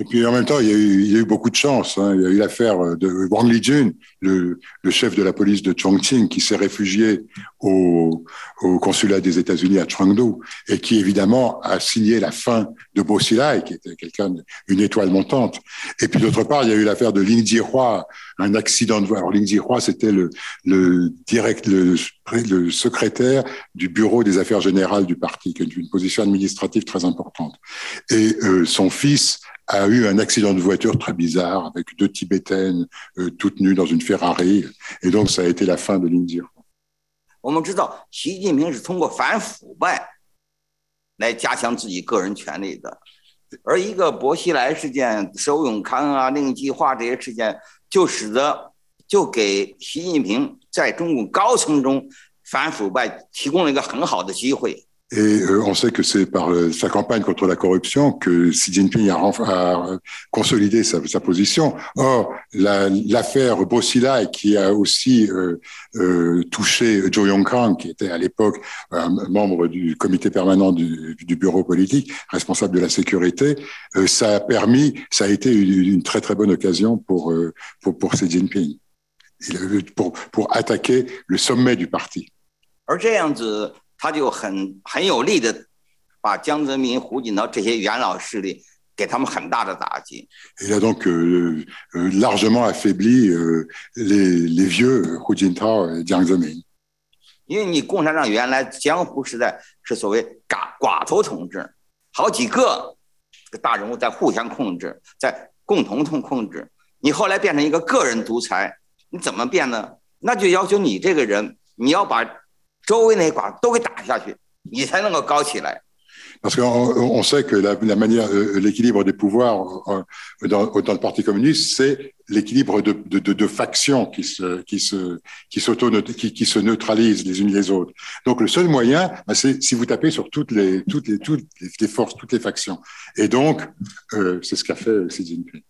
A: Et puis en même temps, il y a eu, il y a eu beaucoup de chance. hein. Il y a eu l'affaire de Wang Lijun, le, le chef de la police de Chongqing, qui s'est réfugié au, au consulat des États-Unis à Chengdu et qui évidemment a signé la fin de Bo Xilai, qui était quelqu'un d'une étoile montante. Et puis d'autre part, il y a eu l'affaire de Ling Jihua, un accident de voie. Alors Ling Jihua, c'était le, le direct, le, le secrétaire du bureau des affaires générales du parti, qui est une position administrative très importante. Et euh, son fils a eu un accident de voiture très bizarre avec deux Tibétaines euh, toutes nues dans une Ferrari. Et donc, ça a été la fin de l'Indie.
B: 我们知道，习近平是通过反腐败来加强自己个人权利的，而一个薄熙来事件、周永康啊、令计划这些事件，就使得就给习近平在中共高层中反腐败提供了一个很好的机会。
A: Et euh, on sait que c'est par euh, sa campagne contre la corruption que Xi Jinping a, renf- a consolidé sa, sa position. Or, la- l'affaire la, Bosila, qui a aussi euh, euh, touché Zhou Yongkang, qui était à l'époque un membre du comité permanent du, du, bureau politique, responsable de la sécurité, euh, ça a permis, ça a été une, une très très bonne occasion pour, euh, pour, pour Xi Jinping, pour, pour attaquer le sommet du parti.
B: 而这样子， 他就很很有力的，把江泽民、胡锦涛这些元老势力给他们很大的打击。
A: Il a donc largement affaibli les vieux Hu Jintao et Jiang Zemin.
B: 因为你共产党原来江湖时代是所谓寡寡头统治，好几个大人物在互相控制，在共同控控制。你后来变成一个个人独裁，你怎么变呢？那就要求你这个人，你要把。因为你共产党原来江湖时代是所谓寡寡头统治，好几个这个大人物在互相控制，在共同控控制。你后来变成一个个人独裁，你怎么变呢？那就要求你这个人，你要把周围那些寡都给打下去，你才能够高起来。
A: Parce qu'on on sait que la, la manière, l'équilibre des pouvoirs dans, dans, le Parti communiste, c'est l'équilibre de, de, de, de, factions qui se, qui se, qui s'auto, qui, qui se neutralisent les unes les autres. Donc le seul moyen, bah, c'est si vous tapez sur toutes les, toutes les, toutes les forces, toutes les factions. Et donc, euh, c'est ce qu'a fait Xi Jinping.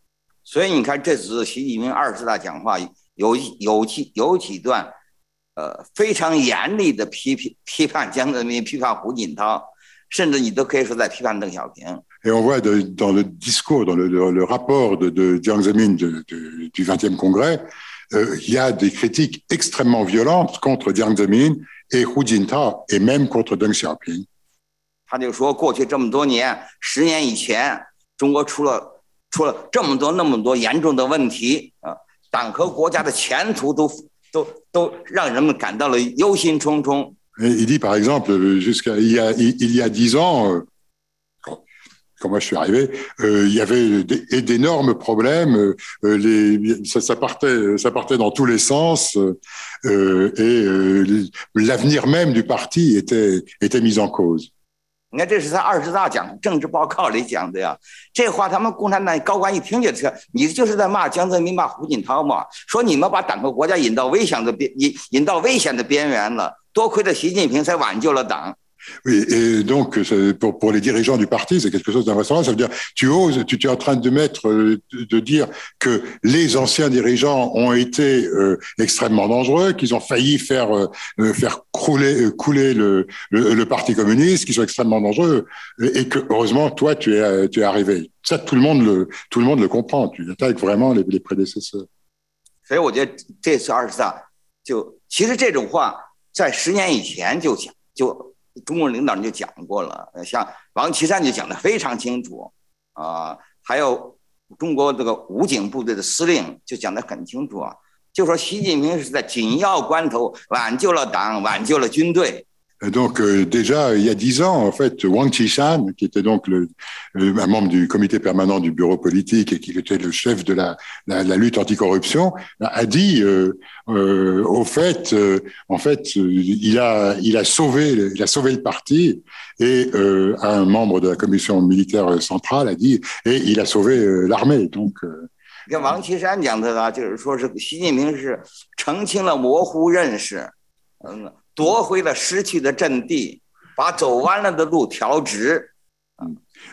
B: 所以你看，这次习近平二十大讲话有有几有几段， 呃，非常严厉的批评批判江泽民，批判胡锦涛。甚至你都可以说在批判邓小平。
A: Et on voit de, dans le discours, dans le, le, le rapport de, de Jiang Zemin de, de, du 20e congrès, euh, il y a des critiques extrêmement violentes contre Jiang Zemin et Hu Jintao et même contre Deng Xiaoping.
B: 他就说，过去这么多年，十年以前，中国出了出了这么多那么多严重的问题啊，党和国家的前途都都都让人们感到了忧心忡忡。
A: Et il dit, par exemple, jusqu'à il y a, il y a dix ans, quand moi je suis arrivé, euh, il y avait d'énormes problèmes. Euh, les, ça, ça, partait, ça partait dans tous les sens, euh, et l'avenir même du parti était était mis en cause.
B: 你看，这是他二十大讲政治报告里讲的呀。这话他们共产党高官一听就知道，你就是在骂江泽民、骂胡锦涛嘛。说你们把党和国家引到危险的边引引到危险的边缘了，多亏了习近平才挽救了党。
A: Oui, et donc pour, pour les dirigeants du parti, c'est quelque chose d'invraisemblable. Ça veut dire, tu oses, tu, tu, es en train de mettre, euh, de, dire que les anciens dirigeants ont été euh, extrêmement dangereux, qu'ils ont failli faire euh, faire couler couler le, le, le, parti communiste, qu'ils sont extrêmement dangereux, et que heureusement toi tu es tu es arrivé. Ça tout le monde le tout le monde le comprend. Tu attaques vraiment les, les prédécesseurs.
B: 所以我觉得这次二十大就其实这种话在十年以前就讲就。 中国领导人就讲过了，像王岐山就讲的非常清楚，啊，还有中国这个武警部队的司令就讲的很清楚啊，就说习近平是在紧要关头挽救了党，挽救了军队。
A: Donc euh, déjà, il y a dix ans, en fait, Wang Qishan, qui était donc le, un membre du comité permanent du bureau politique et qui était le chef de la, la, la lutte anticorruption, a dit, euh, euh, au fait, euh, en fait, il a, il a sauvé, il a sauvé le parti et un membre de la commission militaire centrale a dit, et il a sauvé l'armée. Donc
B: 跟王岐山讲的啊，就是说是习近平是澄清了模糊认识，嗯。 夺回了失去的阵地，把走弯了的路调直。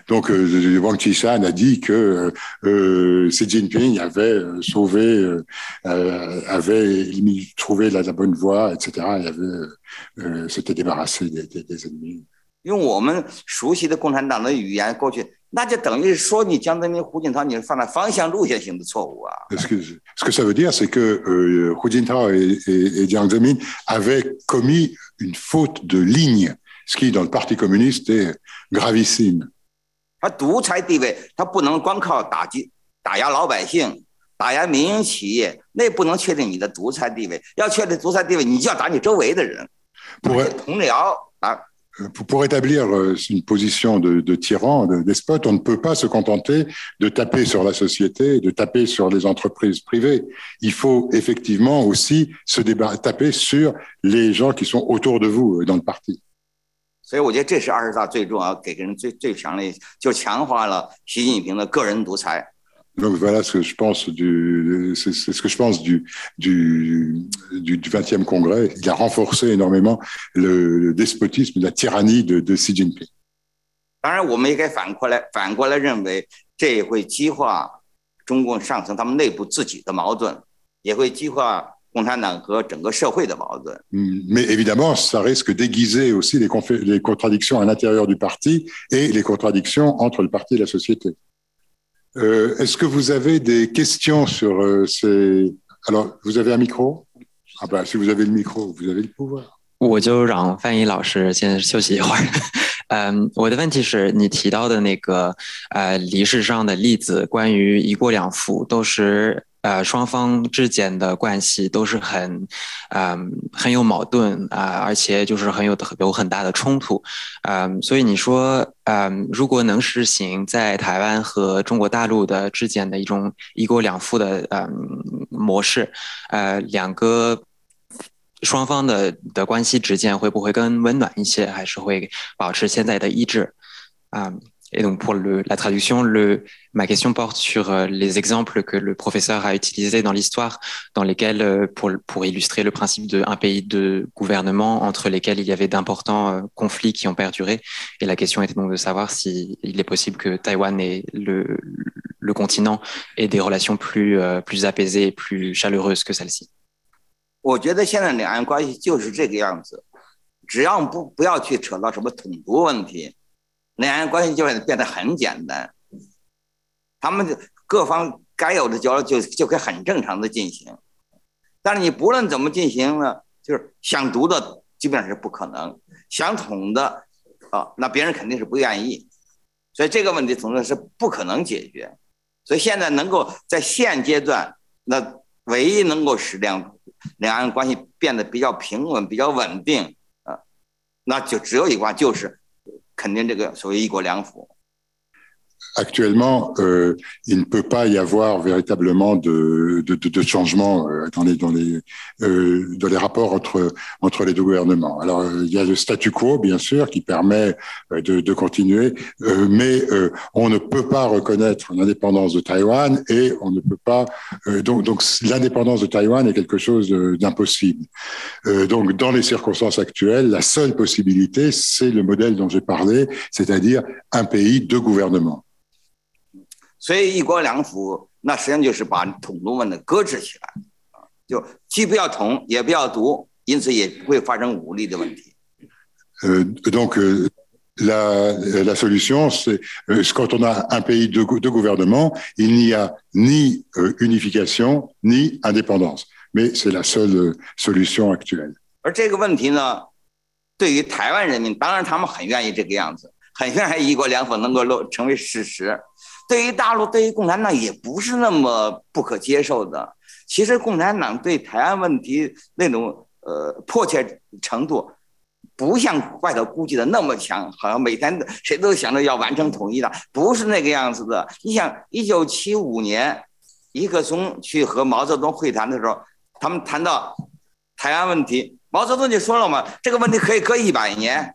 A: Donc, euh, Wang Qishan a dit que euh, Xi Jinping avait sauvé, euh, avait trouvé la, la, bonne voie, etc. Il avait, s'était débarrassé des, des, des ennemis.
B: 用我们熟悉的共产党的语言，过去那就等于说你江泽民、胡锦涛，你是犯了方向路线性的错误啊。
A: Ce que, ce que ça veut dire, c'est que euh, Hu Jintao et, et, et Jiang Zemin avaient commis une faute de ligne, ce qui dans le Parti communiste est gravissime.
B: 他独裁地位，他不能光靠打击、打压老百姓、打压民营企业，那不能确定你的独裁地位。要确定独裁地位，你就要打你周围的人，同僚啊。
A: pour établir euh, une position de, de tyran, de despote, on ne peut pas se contenter de taper sur la société, de taper sur les entreprises privées. Il faut effectivement aussi se taper sur les gens qui sont autour de vous euh, dans le parti.
B: 所以我觉得这是二十大最重要、给人最最强烈，就强化了习近平的个人独裁。
A: donc voilà ce que je pense du, c'est ce que je pense du, du, du, 20e congrès. Il a renforcé énormément le, le despotisme, la tyrannie de, de Xi Jinping.
B: 当然，我们也该反过来反过来认为，这也会激化中共上层他们内部自己的矛盾，也会激化共产党和整个社会的矛盾。
A: Mais évidemment, ça risque d'aiguiser aussi les, les contradictions à l'intérieur du parti et les contradictions entre le parti et la société. Euh, Est-ce que vous avez des questions sur euh, ces... Alors, vous avez un micro Ah ben, si vous avez le micro, vous avez le pouvoir.
I: 我就让翻译老师先休息一会儿。嗯，我的问题是你提到的那个呃历史上的例子，关于一国两府，都是呃，双方之间的关系都是很，嗯，很有矛盾啊，而且就是很有有很大的冲突，嗯，所以你说，嗯，如果能实行在台湾和中国大陆的之间的一种一国两制的嗯模式，呃，两个双方的的关系之间会不会更温暖一些，还是会保持现在的一致？啊 ？Et donc pour le, la traduction, le, ma question porte sur euh, les exemples que le professeur a utilisés dans l'histoire, dans lesquels, euh, pour, pour illustrer le principe d'un pays de gouvernement entre lesquels il y avait d'importants euh, conflits qui ont perduré. Et la question était donc de savoir s'il est possible que Taïwan et le, le continent aient des relations plus, plus apaisées et plus chaleureuses que celles-ci.
B: 我觉得现在两岸关系就是这个样子，只要不不要去扯到什么统独问题， 两岸关系就会变得很简单，他们各方该有的交流就就可以很正常的进行。但是你不论怎么进行呢，就是想独的基本上是不可能，想统的啊，那别人肯定是不愿意。所以这个问题总之是不可能解决。所以现在能够在现阶段，那唯一能够使两两岸关系变得比较平稳、比较稳定啊，那就只有一关，就是。肯定这个所谓一国两府。
A: Actuellement, euh, il ne peut pas y avoir véritablement de, de, de, changement euh, dans les, dans, les, euh, dans les rapports entre, entre les deux gouvernements. Alors, euh, il y a le statu quo, bien sûr, qui permet euh, de, de continuer, mais on ne peut pas reconnaître l'indépendance de Taïwan et on ne peut pas. donc, donc l'indépendance de Taïwan est quelque chose d'impossible. donc, dans les circonstances actuelles, la seule possibilité, c'est le modèle dont j'ai parlé, c'est-à-dire un pays, deux gouvernements.
B: 所以一国两府，那实际上就是把统独问题搁置起来，啊，就既不要统，也不要独，因此也不会发生武力的问题。
A: Euh, donc, euh, la, la solution, c'est euh, quand on a un pays de, de gouvernement, il n'y a ni euh, unification ni indépendance. Mais c'est la seule solution actuelle.
B: 而这个问题呢，对于台湾人民，当然他们很愿意这个样子，很愿意一国两府能够落成为事实。对于大陆，对于共产党也不是那么不可接受的。其实共产党对台湾问题那种呃迫切程度，不像外头估计的那么强，好像每天谁都想着要完成统一的，不是那个样子的。你想，一九七五年，尼克松去和毛泽东会谈的时候，他们谈到台湾问题。毛泽东就说了嘛，这个问题可以搁一百年，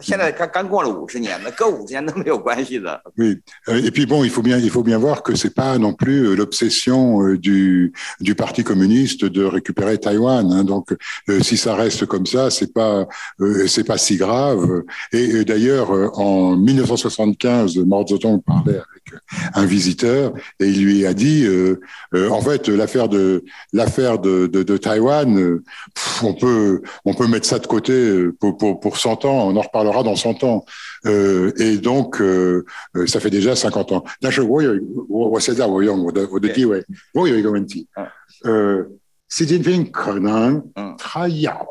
B: 现在刚刚过了五十年，那搁五十年都没有关系的。
A: Oui, et puis bon, il faut bien, il faut bien voir que c'est pas non plus l'obsession du du parti communiste de récupérer Taïwan. Hein, donc, si ça reste comme ça, c'est pas c'est pas si grave. Et, d'ailleurs, en 1975, Mao Zedong parlait avec un visiteur et il lui a dit, euh, en fait, l'affaire de l'affaire de, de, de Taïwan, on peut on peut mettre ça de côté euh, pour, pour, pour 100 ans, on en reparlera dans 100 ans. Euh, et donc, euh, euh ça fait déjà 50 ans. Xi Jinping 可能他要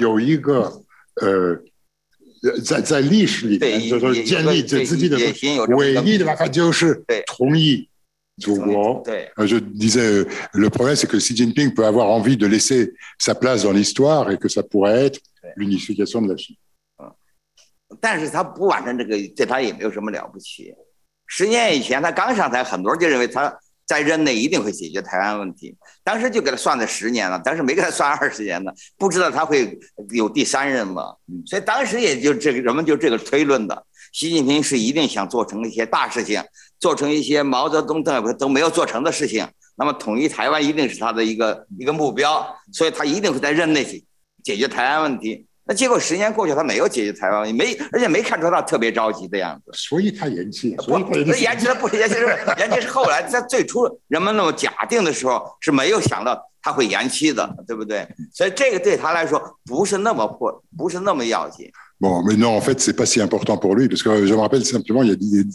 A: 有一个呃，在在历史里面就是说建立这自己的唯一的办法就是同意 Je disais, le problème, c'est que Xi Jinping peut avoir envie de laisser sa place dans l'histoire et que ça pourrait être l'unification de la Chine.
B: 但是他不完成这个，对他也没有什么了不起。十年以前他刚上台，很多人就认为他在任内一定会解决台湾问题，当时就给他算了十年了，当时没给他算二十年呢，不知道他会有第三任嘛。所以当时也就这个人们就这个推论的。习近平是一定想做成一些大事情，做成一些毛泽东、邓都没有做成的事情。那么统一台湾一定是他的一个一个目标，所以他一定会在任内解决台湾问题。那结果十年过去，他没有解决台湾问题，没而且没看出他特别着急的样子。
A: 所以他延期，
B: 不，他延期他不是延期，是延期是后来在最初人们那么假定的时候是没有想到他会延期的，对不对？所以这个对他来说不是那么迫，不是那么要紧。
A: Bon, mais non, en fait, c'est pas si important pour lui, parce que je me rappelle simplement, il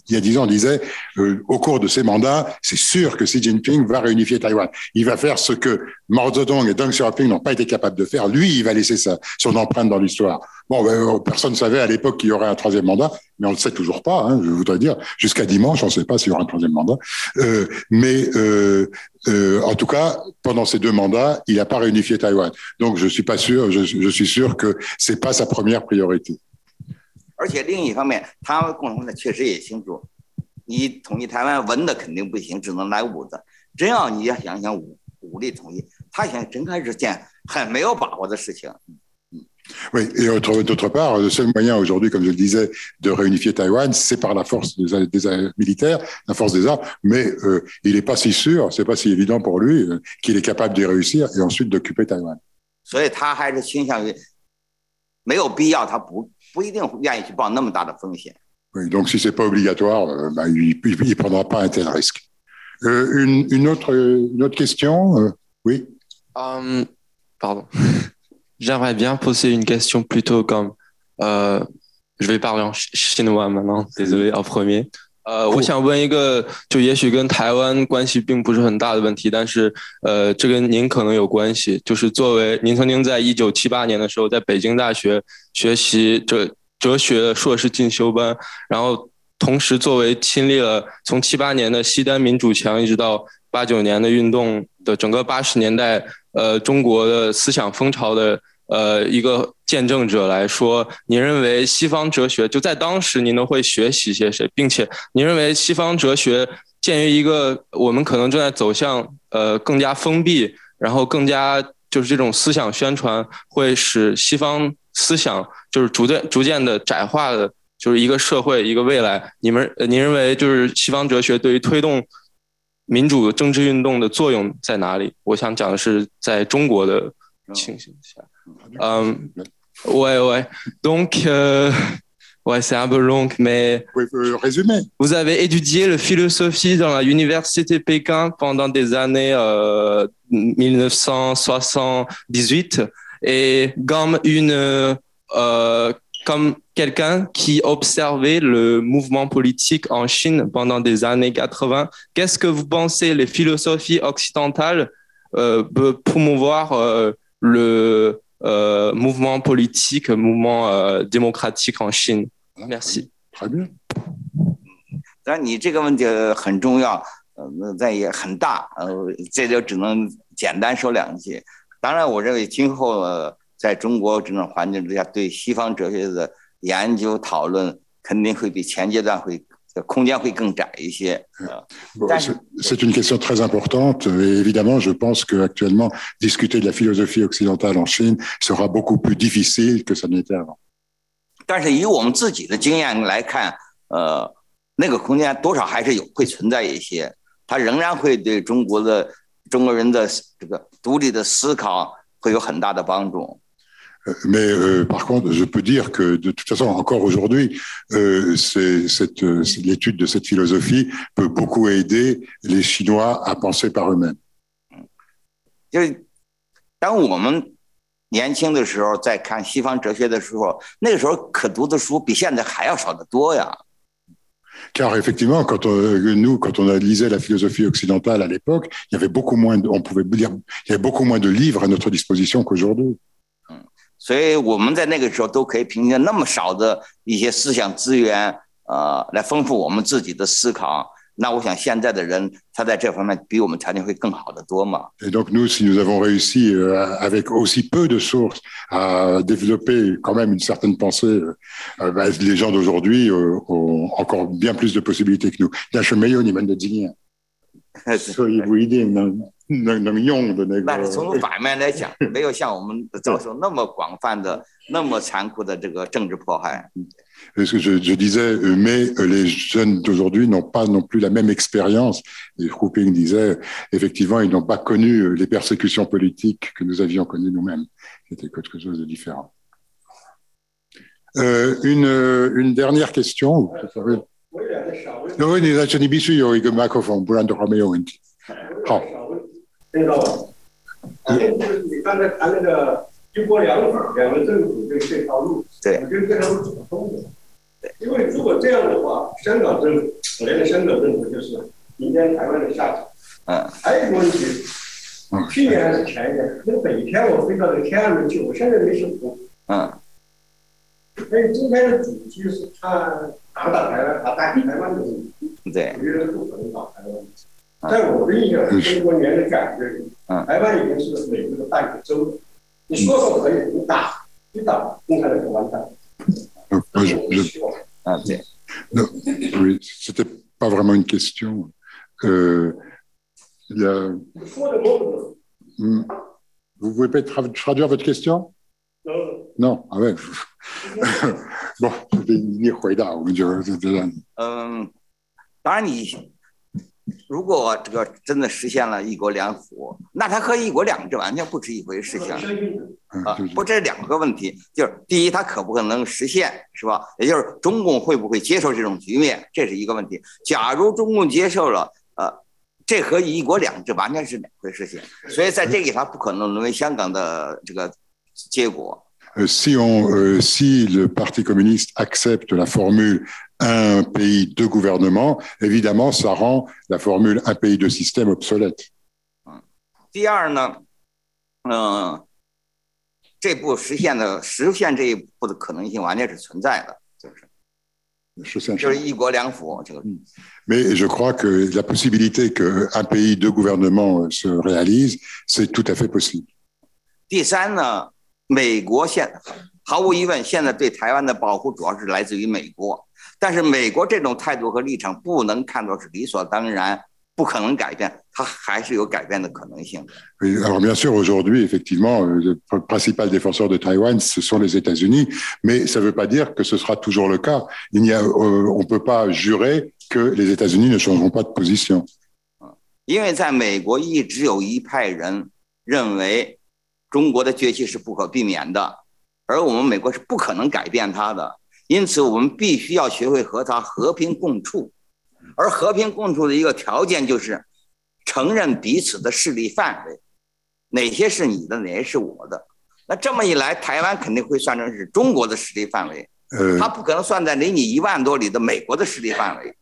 A: y a, dix ans, on disait, euh, au cours de ses mandats, c'est sûr que Xi Jinping va réunifier Taïwan. Il va faire ce que Mao Zedong et Deng Xiaoping n'ont pas été capables de faire. Lui, il va laisser ça, son empreinte dans l'histoire. Bon, ben, euh, personne ne savait à l'époque qu'il y aurait un troisième mandat, mais on le sait toujours pas. Hein, je voudrais dire, jusqu'à dimanche, on ne sait pas s'il y aura un troisième mandat. Euh, mais euh, euh, en tout cas, pendant ces deux mandats, il n'a pas réunifié Taïwan. Donc, je suis pas sûr. Je, je suis sûr que c'est pas sa première priorité.
B: 而且另一方面，他共同的确实也清楚，你统一台湾文的肯定不行，只能来武的。真要你要想想武武力统一，他想真开始件很没有把握的事情。
A: Oui, et d'autre part, le seul moyen aujourd'hui, comme je le disais, de réunifier Taïwan, c'est par la force des, des, militaires, la force des armes, mais euh, il n'est pas si sûr, c'est pas si évident pour lui euh, qu'il est capable d'y réussir et ensuite d'occuper Taïwan. Oui, donc si c'est pas obligatoire, euh, bah, il ne prendra pas un tel risque. Euh, une, une, autre, une autre question euh, Oui
J: um, Pardon. J'aimerais bien poser une question plutôt comme, euh, je vais parler en chinois maintenant, désolé, en premier. Euh, 我想问一个，就也许跟台湾关系并不是很大的问题，但是呃，这跟您可能有关系。就是作为您曾经在一九七八年的时候在北京大学学习这哲学硕士进修班，然后同时作为亲历了从七八年的西单民主墙一直到八九年的运动的整个八十年代。呃，中国的思想风潮的呃一个见证者来说，您认为西方哲学就在当时您都会学习一些谁，并且您认为西方哲学鉴于一个我们可能正在走向呃更加封闭，然后更加就是这种思想宣传会使西方思想就是逐渐逐渐的窄化的，就是一个社会一个未来。你们您认为就是西方哲学对于推动民主政治运动的作用在哪里？我想讲的是在中国的情形下。Um, ouais, ouais. Donc, euh, ouais, c'est un peu long, mais.
A: résumer.
J: Vous avez étudié la philosophie dans l'université Pékin pendant des années euh, 1978 et comme une. Euh, comme quelqu'un qui observait le mouvement politique en Chine pendant des années 80, qu'est-ce que vous pensez les philosophies occidentales euh, peuvent promouvoir euh, le euh, mouvement politique, mouvement euh, démocratique en Chine. Merci.
A: Très bien.
B: 但你这个问题很重要，呃，那但也很大，呃，这就只能简单说两句。当然，我认为今后、呃、 在中国这种环境之下，对西方哲学的研究讨论肯定会比前阶段会空间会更窄一些。
A: C'est une question très importante et évidemment, je pense qu'actuellement, discuter de la philosophie occidentale en Chine sera beaucoup plus difficile que ça n'était avant. Mais euh, par contre, je peux dire que de toute façon, encore aujourd'hui, euh, cette, l'étude de cette philosophie peut beaucoup aider les Chinois à penser par eux-mêmes.
B: 就是当我们年轻的时候在看西方哲学的时候，那个时候可读的书比现在还要少得多呀。
A: Car effectivement, quand on, nous, quand on lisait la philosophie occidentale à l'époque, il y avait beaucoup moins, de, on pouvait dire, il y avait beaucoup moins de livres à notre disposition qu'aujourd'hui.
B: 所以我们在那个时候都可以凭借那么少的一些思想资源，呃，来丰富我们自己的思考。那我想现在的人，他在这方面比我们条件会更好得多嘛。
A: Et donc nous, si nous avons réussi euh, avec aussi peu de sources à développer quand même une certaine pensée, euh, bah, les gens d'aujourd'hui euh, ont encore bien plus de possibilités que nous. 但是没有你们的经验，所以不一定能。 能能用的那个。
B: 但是从反面来讲，没有像我们遭受那么广泛的、那么残酷的这个政治迫害。
A: Parce que je, je disais, mais les jeunes d'aujourd'hui n'ont pas non plus la même expérience. Et Hu disait, effectivement, ils n'ont pas connu les persécutions politiques que nous avions connues nous-mêmes. C'était quelque chose de différent. Euh, une, une dernière question. Oui, 你必须有一个麦克风，不然的话没有问题。好。听到吗？就是你刚才谈那个一国两法，两个政府这这条路，
B: 对，
A: 我觉得这条路走不通的。因为如果这样的话，香港政府，可怜的香港政府就是明天台湾的下场。
B: 嗯。
A: 还有一个问题，去年还是前年，那北天我飞到那个天安门去，我现在没什么。
B: 嗯。
A: 所以今天的主题是看打不打台湾，打打台湾的问题。
B: 对。
A: 我觉得不可能打台湾。在我的印象，中国年的感觉里，台湾已经是美国的半个州了。你说说可以，你打，你打，共产党就完蛋。Moi, je, je...
B: Ah,
A: non, oui, c'était pas vraiment une question. Euh, la... Vous pouvez peut-être traduire votre question Non. Non, ah ouais. bon, c'était une 回答，我们就这样。
B: 嗯，当然你 如果这个真的实现了一国两府，那它和一国两制完全不是一回事。情啊，不，这是两个问题。就是第一，它可不可能实现，是吧？也就是中共会不会接受这种局面，这是一个问题。假如中共接受了，呃，这和一国两制完全是两回事。情，所以在这里，它不可能沦为香港的这个结果。
A: Si on, si le Parti communiste accepte la formule un pays, deux gouvernements, évidemment, ça rend la formule un pays, deux systèmes obsolète.
B: 第二呢，嗯，这步实现的实现这一步的可能性完全是存在的，就是就是一国两府这个。
A: Mais je crois que la possibilité qu'un pays, deux gouvernements se réalise, c'est tout à fait possible.
B: 第三呢， 美国现毫无疑问，现在对台湾的保护主要是来自于美国，但是美国这种态度和立场不能看作是理所当然。不可能改变，它还是有改变的可能性。
A: Oui, alors bien sûr, aujourd'hui, effectivement, le principal défenseur de Taïwan, ce sont les États-Unis, mais ça ne veut pas dire que ce sera toujours le cas. Il n'y a, euh, on ne peut pas jurer que les États-Unis ne changeront pas de position.
B: 因为在美国一直有一派人认为中国的崛起是不可避免的，而我们美国是不可能改变它的，因此我们必须要学会和它和平共处。而和平共处的一个条件就是承认彼此的势力范围，哪些是你的，哪些是我的。那这么一来，台湾肯定会算成是中国的势力范围，它不可能算在离你一万多里的美国的势力范围。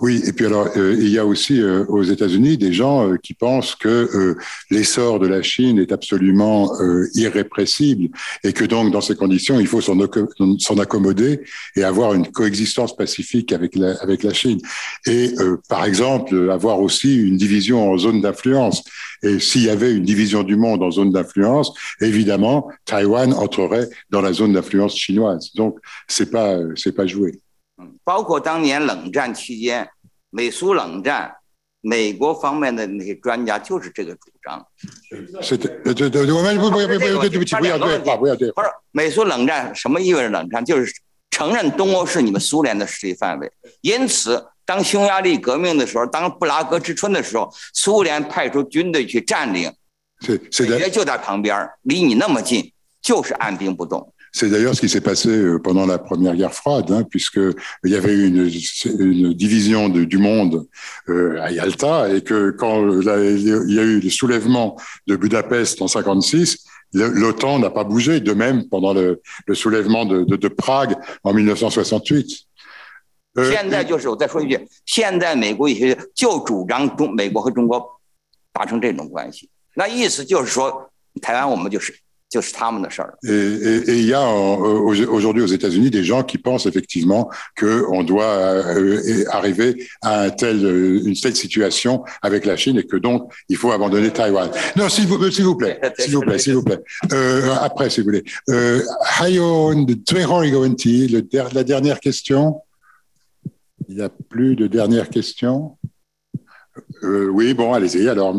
A: Oui, et puis alors, euh, il y a aussi euh, aux États-Unis des gens euh, qui pensent que l'essor de la Chine est absolument irrépressible et que donc, dans ces conditions, il faut s'en accommoder et avoir une coexistence pacifique avec la, avec la Chine. Et par exemple, avoir aussi une division en zone d'influence. Et s'il y avait une division du monde en zone d'influence, évidemment, Taïwan entrerait dans la zone d'influence chinoise. Donc, c'est pas, c'est pas joué.
B: 包括当年冷战期间，美苏冷战，美国方面的那些专家就是这个主张。
A: 是的，对对对，我们不不不不对不起，不要对话，不要对话。
B: 不是美苏冷战什么意味着冷战？就是承认东欧是你们苏联的势力范围。因此，当匈牙利革命的时候，当布拉格之春的时候，苏联派出军队去占领，北约就在旁边，离你那么近，就是按兵不动。
A: C'est d'ailleurs ce qui s'est passé euh, pendant la Première Guerre froide, hein, puisqu'il y avait eu une, une division de, du monde euh, à Yalta, et que quand il y a eu le soulèvement de Budapest en 56, l'OTAN n'a pas bougé, de même pendant le, le soulèvement de, de, de, Prague en 1968.
B: 现在就是我再说一句，现在美国一些就主张中美国和中国达成这种关系，那意思就是说，台湾我们就是
A: et, et, il y a aujourd'hui aux États-Unis des gens qui pensent effectivement qu'on doit euh, arriver à un tel, une telle situation avec la Chine et que donc il faut abandonner Taïwan. Non, s'il vous, s'il vous plaît, s'il vous plaît, s'il vous plaît. Euh, après, si vous voulez. Euh, la dernière question? Il n'y a plus de dernière question? Euh, oui, bon, allez-y. Alors.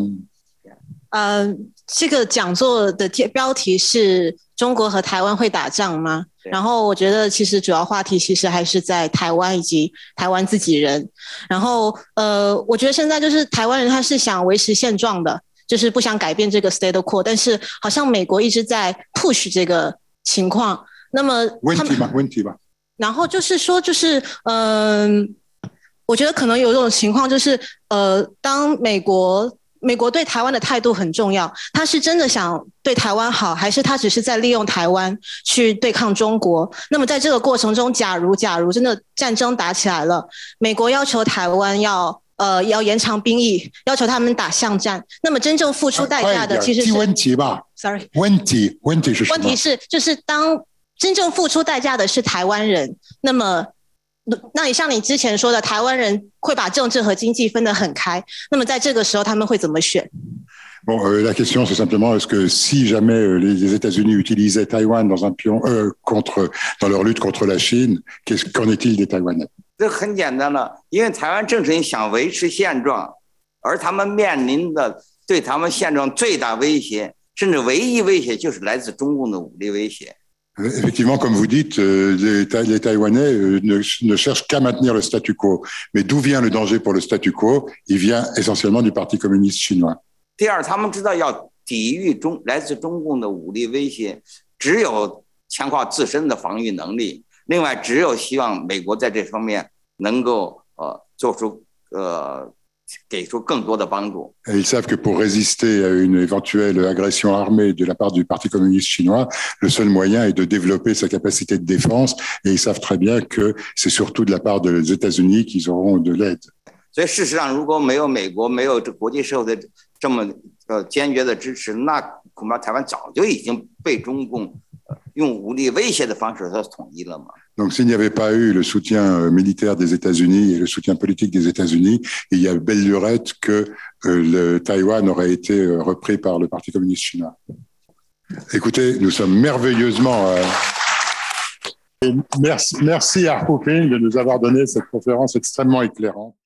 H: 呃，这个讲座的标题是中国和台湾会打仗吗？然后我觉得其实主要话题其实还是在台湾以及台湾自己人。然后呃，我觉得现在就是台湾人他是想维持现状的，就是不想改变这个 state quo，但是好像美国一直在 push 这个情况。那么
A: 问题吧，问题吧。
H: 然后就是说，就是嗯，我觉得可能有一种情况，就是呃，当美国。美国对台湾的态度很重要，他是真的想对台湾好，还是他只是在利用台湾去对抗中国？那么在这个过程中，假如假如真的战争打起来了，美国要求台湾要呃要延长兵役，要求他们打巷战，那么真正付出代价的其实是
A: 问题吧
H: ？Sorry，
A: 问题问题是什
H: 么？问题是就是当真正付出代价的是台湾人，那么。那你像你之前说的，台湾人会把政治和经济分得很开，那么在这个时候他们会怎么选
A: ？Bon, euh, la question c'est simplement est-ce que si jamais euh, les États-Unis utilisaient Taïwan dans un pion euh, contre dans leur lutte contre la Chine, qu'est-ce qu'en est-il des Taïwanais？
B: 这很简单了，因为台湾政府想维持现状，而他们面临的对他们现状最大威胁，甚至唯一威胁就是来自中共的武力威胁。
A: Effectivement, comme vous dites, euh, les, Taïwanais euh, ne cherchent qu'à maintenir le statu quo. Mais d'où vient le danger pour le statu quo? Il vient essentiellement du Parti communiste chinois.
B: 第二，他们知道要抵御中来自中共的武力威胁，只有强化自身的防御能力。另外，只有希望美国在这方面能够呃做出呃
A: ils savent que pour résister à une éventuelle agression armée de la part du Parti communiste chinois, le seul moyen est de développer sa capacité de défense. Et ils savent très bien que c'est surtout de la part des États-Unis qu'ils auront de l'aide.
B: 所以事实上，如果没有美国，没有这国际社会的这么呃坚决的支持，那恐怕台湾早就已经被中共 用武力威胁的方式所统一了嘛。
A: donc, s'il n'y avait pas eu le soutien euh, militaire des États-Unis et le soutien politique des États-Unis, il y a belle lurette que euh, le Taïwan aurait été euh, repris par le Parti communiste chinois. Écoutez, nous sommes merveilleusement. Euh, merci, merci à Ping de nous avoir donné cette conférence extrêmement éclairante.